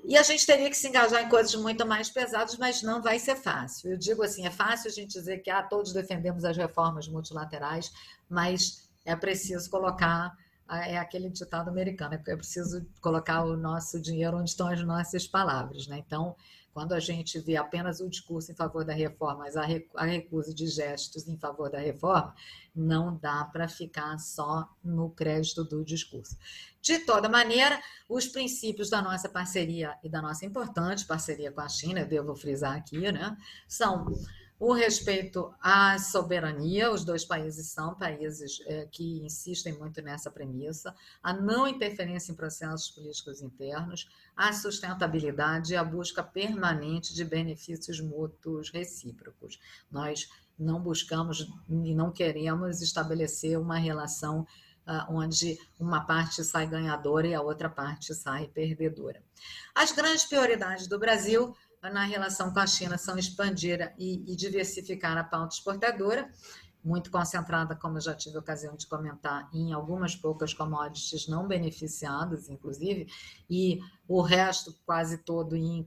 e a gente teria que se engajar em coisas muito mais pesadas, mas não vai ser fácil. Eu digo assim, é fácil a gente dizer que ah, todos defendemos as reformas multilaterais, mas é preciso colocar ah, é aquele ditado americano, é preciso colocar o nosso dinheiro onde estão as nossas palavras, né? Então, quando a gente vê apenas o discurso em favor da reforma, mas a recusa de gestos em favor da reforma, não dá para ficar só no crédito do discurso. De toda maneira, os princípios da nossa parceria e da nossa importante parceria com a China, eu devo frisar aqui, né, são o respeito à soberania, os dois países são países é, que insistem muito nessa premissa, a não interferência em processos políticos internos, a sustentabilidade e a busca permanente de benefícios mútuos recíprocos. Nós não buscamos e não queremos estabelecer uma relação uh, onde uma parte sai ganhadora e a outra parte sai perdedora. As grandes prioridades do Brasil na relação com a China são expandir e, e diversificar a pauta exportadora, muito concentrada, como eu já tive ocasião de comentar, em algumas poucas commodities não beneficiadas, inclusive, e o resto quase todo em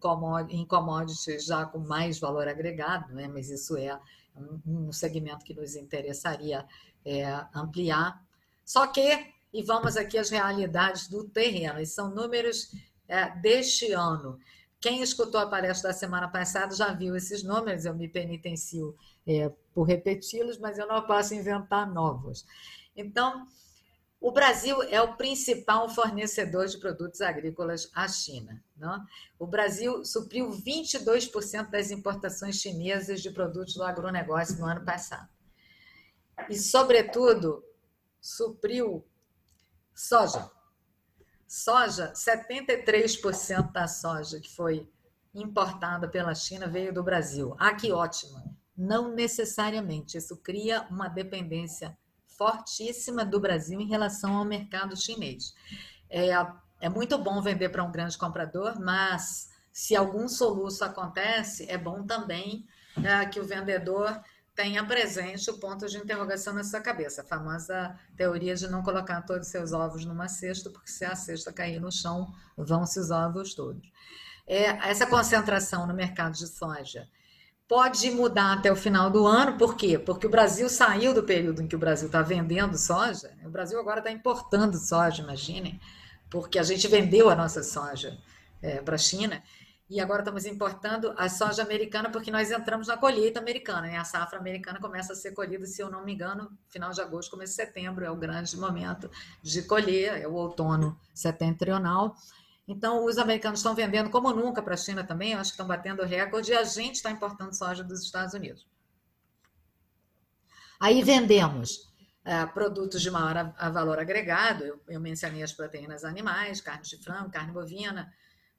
commodities já com mais valor agregado, né? mas isso é um segmento que nos interessaria é, ampliar. Só que, e vamos aqui às realidades do terreno, e são números é, deste ano. Quem escutou a palestra da semana passada já viu esses números, eu me penitencio é, por repeti-los, mas eu não posso inventar novos. Então, o Brasil é o principal fornecedor de produtos agrícolas à China. Não? O Brasil supriu 22% das importações chinesas de produtos do agronegócio no ano passado. E, sobretudo, supriu soja Soja, 73% da soja que foi importada pela China veio do Brasil. Ah, que ótimo! Não necessariamente. Isso cria uma dependência fortíssima do Brasil em relação ao mercado chinês. É, é muito bom vender para um grande comprador, mas se algum soluço acontece, é bom também é, que o vendedor tenha presente o ponto de interrogação na sua cabeça, a famosa teoria de não colocar todos os seus ovos numa cesta, porque se a cesta cair no chão, vão-se os ovos todos. É, essa concentração no mercado de soja pode mudar até o final do ano, por quê? Porque o Brasil saiu do período em que o Brasil está vendendo soja, o Brasil agora está importando soja, imaginem, porque a gente vendeu a nossa soja é, para a China, e agora estamos importando a soja americana porque nós entramos na colheita americana. Né? A safra americana começa a ser colhida, se eu não me engano, final de agosto, começo de setembro, é o grande momento de colher, é o outono setentrional. Então, os americanos estão vendendo como nunca para a China também, acho que estão batendo recorde, e a gente está importando soja dos Estados Unidos. Aí vendemos é, produtos de maior a, valor agregado, eu, eu, mencionei as proteínas animais, carne de frango, carne bovina,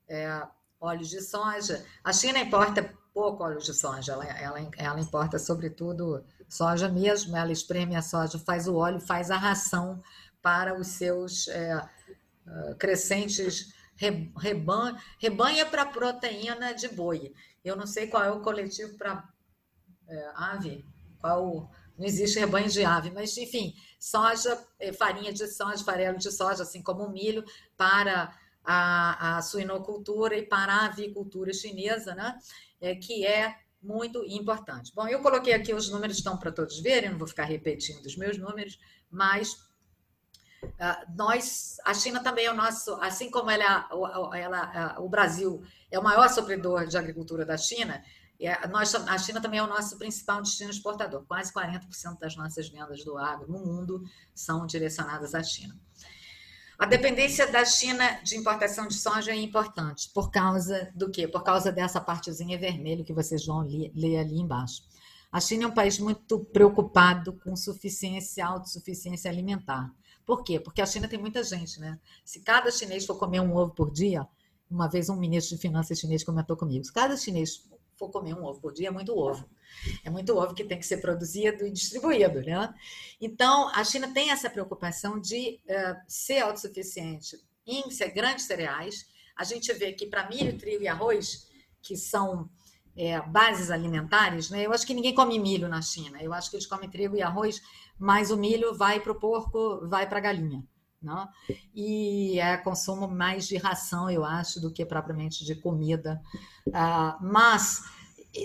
é, óleos de soja. A China importa pouco óleo de soja, ela, ela, ela importa sobretudo soja mesmo, ela espreme a soja, faz o óleo, faz a ração para os seus é, ah, crescentes rebanho, rebanha para proteína de boi. Eu não sei qual é o coletivo para é, ave, qual não existe rebanho de ave, mas enfim, soja, é, farinha de soja, farelo de soja, assim como o milho, para a, a suinocultura e para a avicultura chinesa, né? É, que é muito importante. Bom, eu coloquei aqui os números, estão para todos verem, não vou ficar repetindo os meus números, mas uh, nós, a China também é o nosso, assim como ela, ela, o Brasil é o maior supridor de agricultura da China, é, nós, a China também é o nosso principal destino exportador. Quase 40% das nossas vendas do agro no mundo são direcionadas à China. A dependência da China de importação de soja é importante. Por causa do quê? Por causa dessa partezinha vermelha que vocês vão ler ali embaixo. A China é um país muito preocupado com suficiência, autossuficiência alimentar. Por quê? Porque a China tem muita gente, né? Se cada chinês for comer um ovo por dia, uma vez um ministro de finanças chinês comentou comigo: se cada chinês for comer um ovo por dia, é muito ovo. É muito ovo que tem que ser produzido e distribuído, né? Então, a China tem essa preocupação de uh, ser autossuficiente em grandes cereais. A gente vê que para milho, trigo e arroz, que são é, bases alimentares, né? Eu acho que ninguém come milho na China. Eu acho que eles comem trigo e arroz, mas o milho vai para o porco, vai para a galinha. Né? E é consumo mais de ração, eu acho, do que propriamente de comida. Ah, mas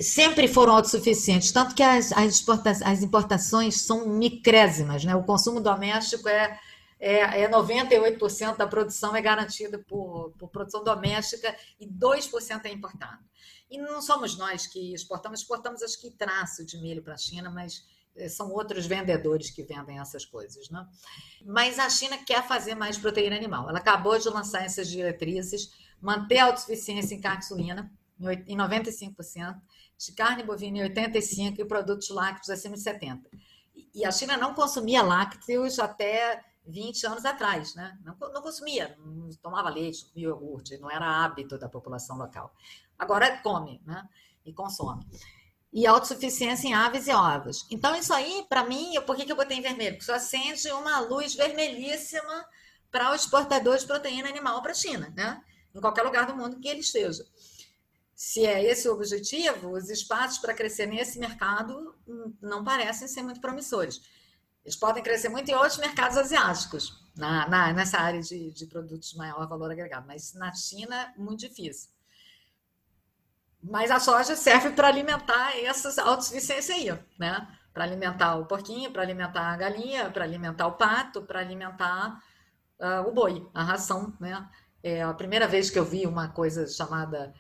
sempre foram autossuficientes, tanto que as, as, as importações são micrésimas. Né? O consumo doméstico é, é, é 98% da produção é garantida por, por produção doméstica e 2% é importado. E não somos nós que exportamos, exportamos acho que traço de milho para a China, mas são outros vendedores que vendem essas coisas. Né? Mas a China quer fazer mais proteína animal. Ela acabou de lançar essas diretrizes, manter a autossuficiência em carne suína em 95%, de carne bovina em 85% e produtos lácteos acima de 70%. E a China não consumia lácteos até 20 anos atrás, né? Não, não consumia, não tomava leite, não comia iogurte, não era hábito da população local. Agora come, né? E consome e autossuficiência em aves e ovos. Então, isso aí, para mim, por que, que eu botei em vermelho? Porque isso acende uma luz vermelhíssima para o exportador de proteína animal para a China, né? Em qualquer lugar do mundo que ele esteja. Se é esse o objetivo, os espaços para crescer nesse mercado não parecem ser muito promissores. Eles podem crescer muito em outros mercados asiáticos, na, na nessa área de, de produtos de maior valor agregado, mas na China, muito difícil. Mas a soja serve para alimentar essa autossuficiência aí, né? Para alimentar o porquinho, para alimentar a galinha, para alimentar o pato, para alimentar uh, o boi, a ração, né? É a primeira vez que eu vi uma coisa chamada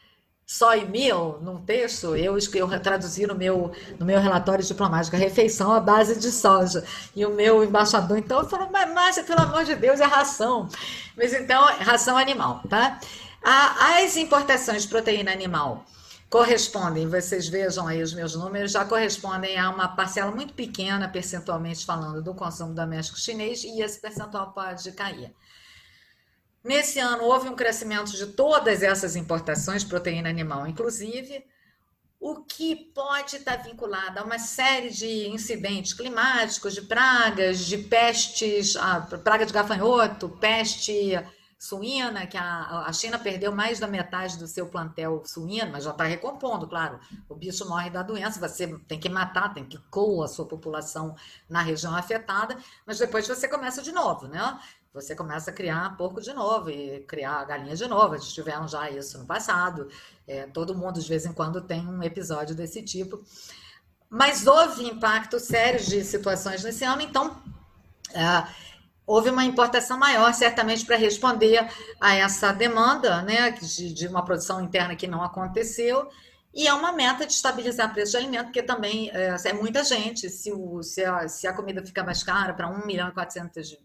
soy meal num texto, eu, eu traduzi no meu, no meu relatório diplomático refeição à base de soja. E o meu embaixador, então, falou, mas Márcia, pelo amor de Deus, é ração. Mas então, ração animal, tá? As importações de proteína animal correspondem, vocês vejam aí os meus números, já correspondem a uma parcela muito pequena, percentualmente falando, do consumo doméstico chinês, e esse percentual pode cair. Nesse ano, houve um crescimento de todas essas importações, proteína animal inclusive, o que pode estar vinculado a uma série de incidentes climáticos, de pragas, de pestes, a praga de gafanhoto, peste suína, que a, a China perdeu mais da metade do seu plantel suíno, mas já está recompondo, claro. O bicho morre da doença, você tem que matar, tem que coar a sua população na região afetada, mas depois você começa de novo, né? Você começa a criar porco de novo e criar galinha de novo. Eles tiveram já isso no passado. É, todo mundo, de vez em quando, tem um episódio desse tipo. Mas houve impacto sério de situações nesse ano, então. É, houve uma importação maior, certamente, para responder a essa demanda né, de, de, uma produção interna que não aconteceu. E é uma meta de estabilizar o preço de alimento, porque também é, é muita gente. Se, o, se, a, se a comida fica mais cara para 1 milhão e 400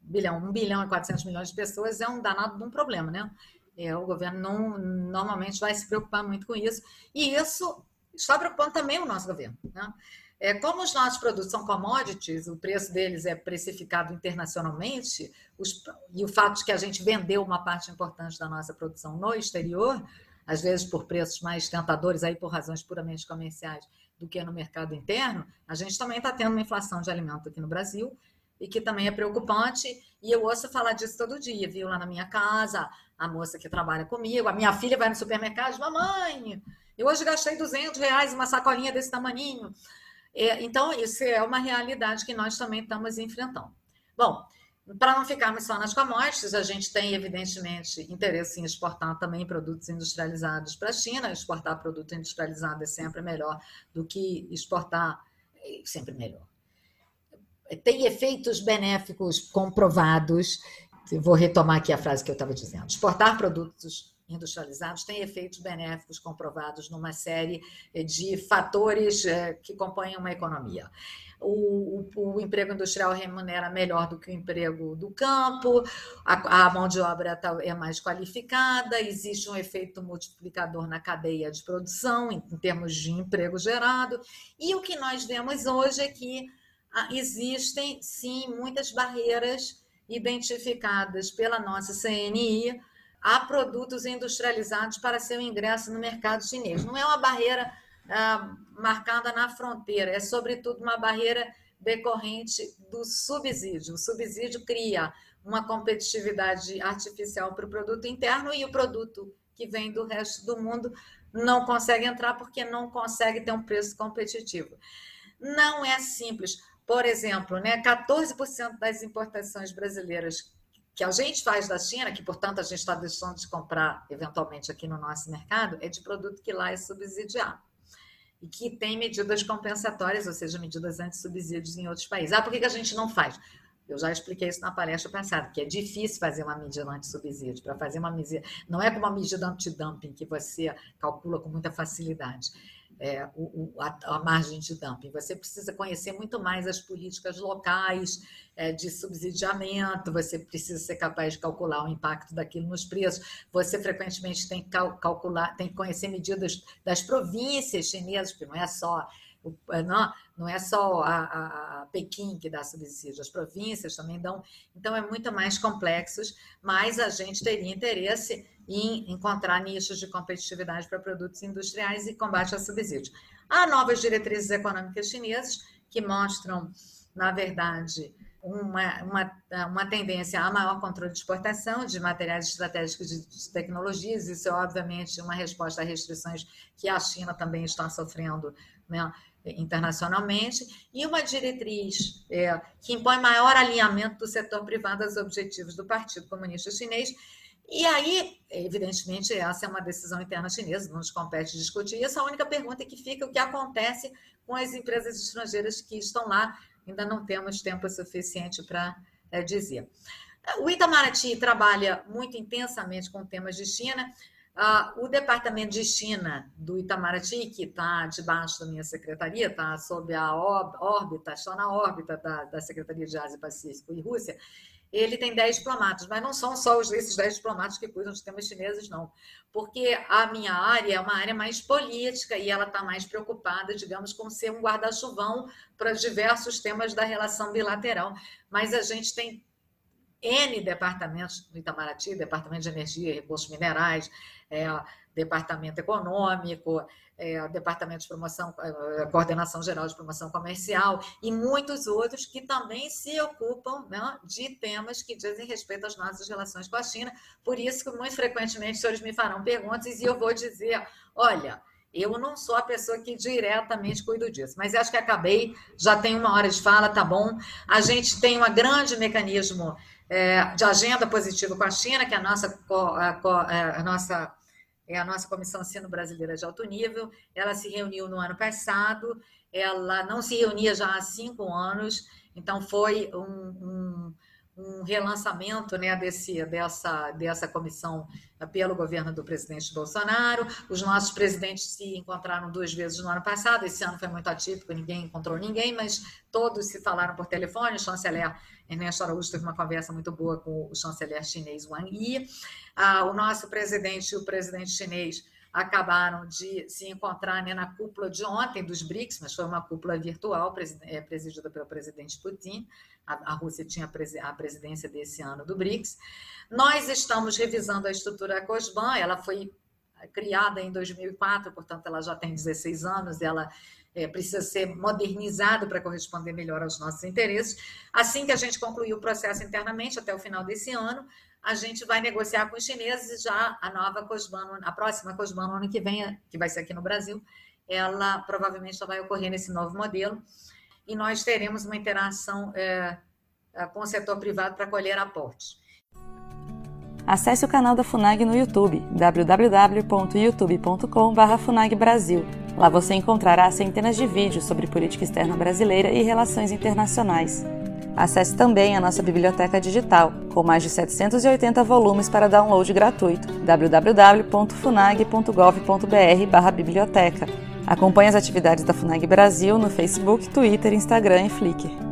bilhão, 1 bilhão e 400 milhões de pessoas, é um danado de um problema, né? É, o governo não, normalmente vai se preocupar muito com isso. E isso está preocupando também o nosso governo. Né? É, como os nossos produtos são commodities, o preço deles é precificado internacionalmente, os, e o fato de que a gente vendeu uma parte importante da nossa produção no exterior, às vezes por preços mais tentadores, aí por razões puramente comerciais, do que no mercado interno, a gente também está tendo uma inflação de alimento aqui no Brasil, e que também é preocupante, e eu ouço falar disso todo dia, viu? Lá na minha casa, a moça que trabalha comigo, a minha filha vai no supermercado mamãe, eu hoje gastei 200 reais uma sacolinha desse tamaninho. É, então, isso é uma realidade que nós também estamos enfrentando. Bom, para não ficarmos só nas commodities, a gente tem, evidentemente, interesse em exportar também produtos industrializados para a China. Exportar produto industrializado é sempre melhor do que exportar, é sempre melhor. Tem efeitos benéficos comprovados. Vou retomar aqui a frase que eu estava dizendo. Exportar produtos industrializados têm efeitos benéficos comprovados numa série de fatores eh, que compõem uma economia. O, o, o, emprego industrial remunera melhor do que o emprego do campo, a, a mão de obra tá, é mais qualificada, existe um efeito multiplicador na cadeia de produção, em, em termos de emprego gerado, e o que nós vemos hoje é que ah, existem, sim, muitas barreiras identificadas pela nossa CNI a produtos industrializados para seu ingresso no mercado chinês. Não é uma barreira ah, marcada na fronteira, é sobretudo uma barreira decorrente do subsídio. O subsídio cria uma competitividade artificial para o produto interno e o produto que vem do resto do mundo não consegue entrar porque não consegue ter um preço competitivo. Não é simples. Por exemplo, né, 14% das importações brasileiras que a gente faz da China, que portanto a gente está deixando de comprar eventualmente aqui no nosso mercado, é de produto que lá é subsidiado e que tem medidas compensatórias, ou seja, medidas anti-subsídios em outros países. Ah, por que a gente não faz? Eu já expliquei isso na palestra passada, que é difícil fazer uma medida anti-subsídio. Para fazer uma medida. Não é como uma medida anti-dumping que você calcula com muita facilidade. É, o, a, a, margem de dumping. Você precisa conhecer muito mais as políticas locais é, de subsidiamento, você precisa ser capaz de calcular o impacto daquilo nos preços. Você frequentemente tem que calcular, tem que conhecer medidas das províncias chinesas, porque não é só é, não, não é só a, a, Pequim que dá subsídio, as províncias também dão. Então, é muito mais complexo, mas a gente teria interesse em encontrar nichos de competitividade para produtos industriais e combate a subsídio. Há novas diretrizes econômicas chinesas que mostram, na verdade, uma, uma, uma tendência a maior controle de exportação de materiais estratégicos de tecnologias. Isso é, obviamente, uma resposta a restrições que a China também está sofrendo né, internacionalmente, e uma diretriz é, que impõe maior alinhamento do setor privado aos objetivos do Partido Comunista Chinês. E aí, evidentemente, essa é uma decisão interna chinesa, não nos compete discutir isso. A única pergunta é que fica o que acontece com as empresas estrangeiras que estão lá. Ainda não temos tempo suficiente para é, dizer. O Itamaraty trabalha muito intensamente com temas de China. Ah, o departamento de China do Itamaraty, que está debaixo da minha secretaria, está sob a órbita, está na órbita da, da Secretaria de Ásia Pacífico e Rússia, ele tem 10 diplomatas, mas não são só esses 10 diplomatas que cuidam de temas chineses, não. Porque a minha área é uma área mais política e ela está mais preocupada, digamos, com ser um guarda-chuvão para diversos temas da relação bilateral. Mas a gente tem N departamentos no Itamaraty, Departamento de Energia e Recursos Minerais, é, Departamento Econômico, é, Departamento de Promoção, é, Coordenação Geral de Promoção Comercial e muitos outros que também se ocupam né, de temas que dizem respeito às nossas relações com a China. Por isso que muito frequentemente os senhores me farão perguntas e eu vou dizer, olha, eu não sou a pessoa que diretamente cuido disso, mas acho que acabei, já tem uma hora de fala, tá bom. A gente tem um grande mecanismo é, de agenda positiva com a China, que é a nossa, a, é, a nossa, é a nossa Comissão Sino Brasileira de Alto Nível. Ela se reuniu no ano passado, ela não se reunia já há cinco anos, então foi um, um um relançamento né, desse, dessa, dessa comissão pelo governo do presidente Bolsonaro. Os nossos presidentes se encontraram duas vezes no ano passado, esse ano foi muito atípico, ninguém encontrou ninguém, mas todos se falaram por telefone. O chanceler Ernesto Araújo teve uma conversa muito boa com o chanceler chinês Wang Yi. Ah, o nosso presidente e o presidente chinês acabaram de se encontrar né, na cúpula de ontem dos BRICS, mas foi uma cúpula virtual é, presidida pelo presidente Putin. A, a Rússia tinha a presidência desse ano do BRICS. Nós estamos revisando a estrutura COSBAN, ela foi criada em 2004, portanto, ela já tem 16 anos, ela é, precisa ser modernizada para corresponder melhor aos nossos interesses. Assim que a gente concluir o processo internamente, até o final desse ano, a gente vai negociar com os chineses já a nova COSBAN, a próxima COSBAN no ano que vem, que vai ser aqui no Brasil, ela provavelmente só vai ocorrer nesse novo modelo, e nós teremos uma interação é, é com o setor privado para colher aportes. Acesse o canal da FUNAG no YouTube, www.youtube.com.br. Lá você encontrará centenas de vídeos sobre política externa brasileira e relações internacionais. Acesse também a nossa biblioteca digital, com mais de 780 volumes para download gratuito, www.funag.gov.br/biblioteca. Acompanhe as atividades da Funag Brasil no Facebook, Twitter, Instagram e Flickr.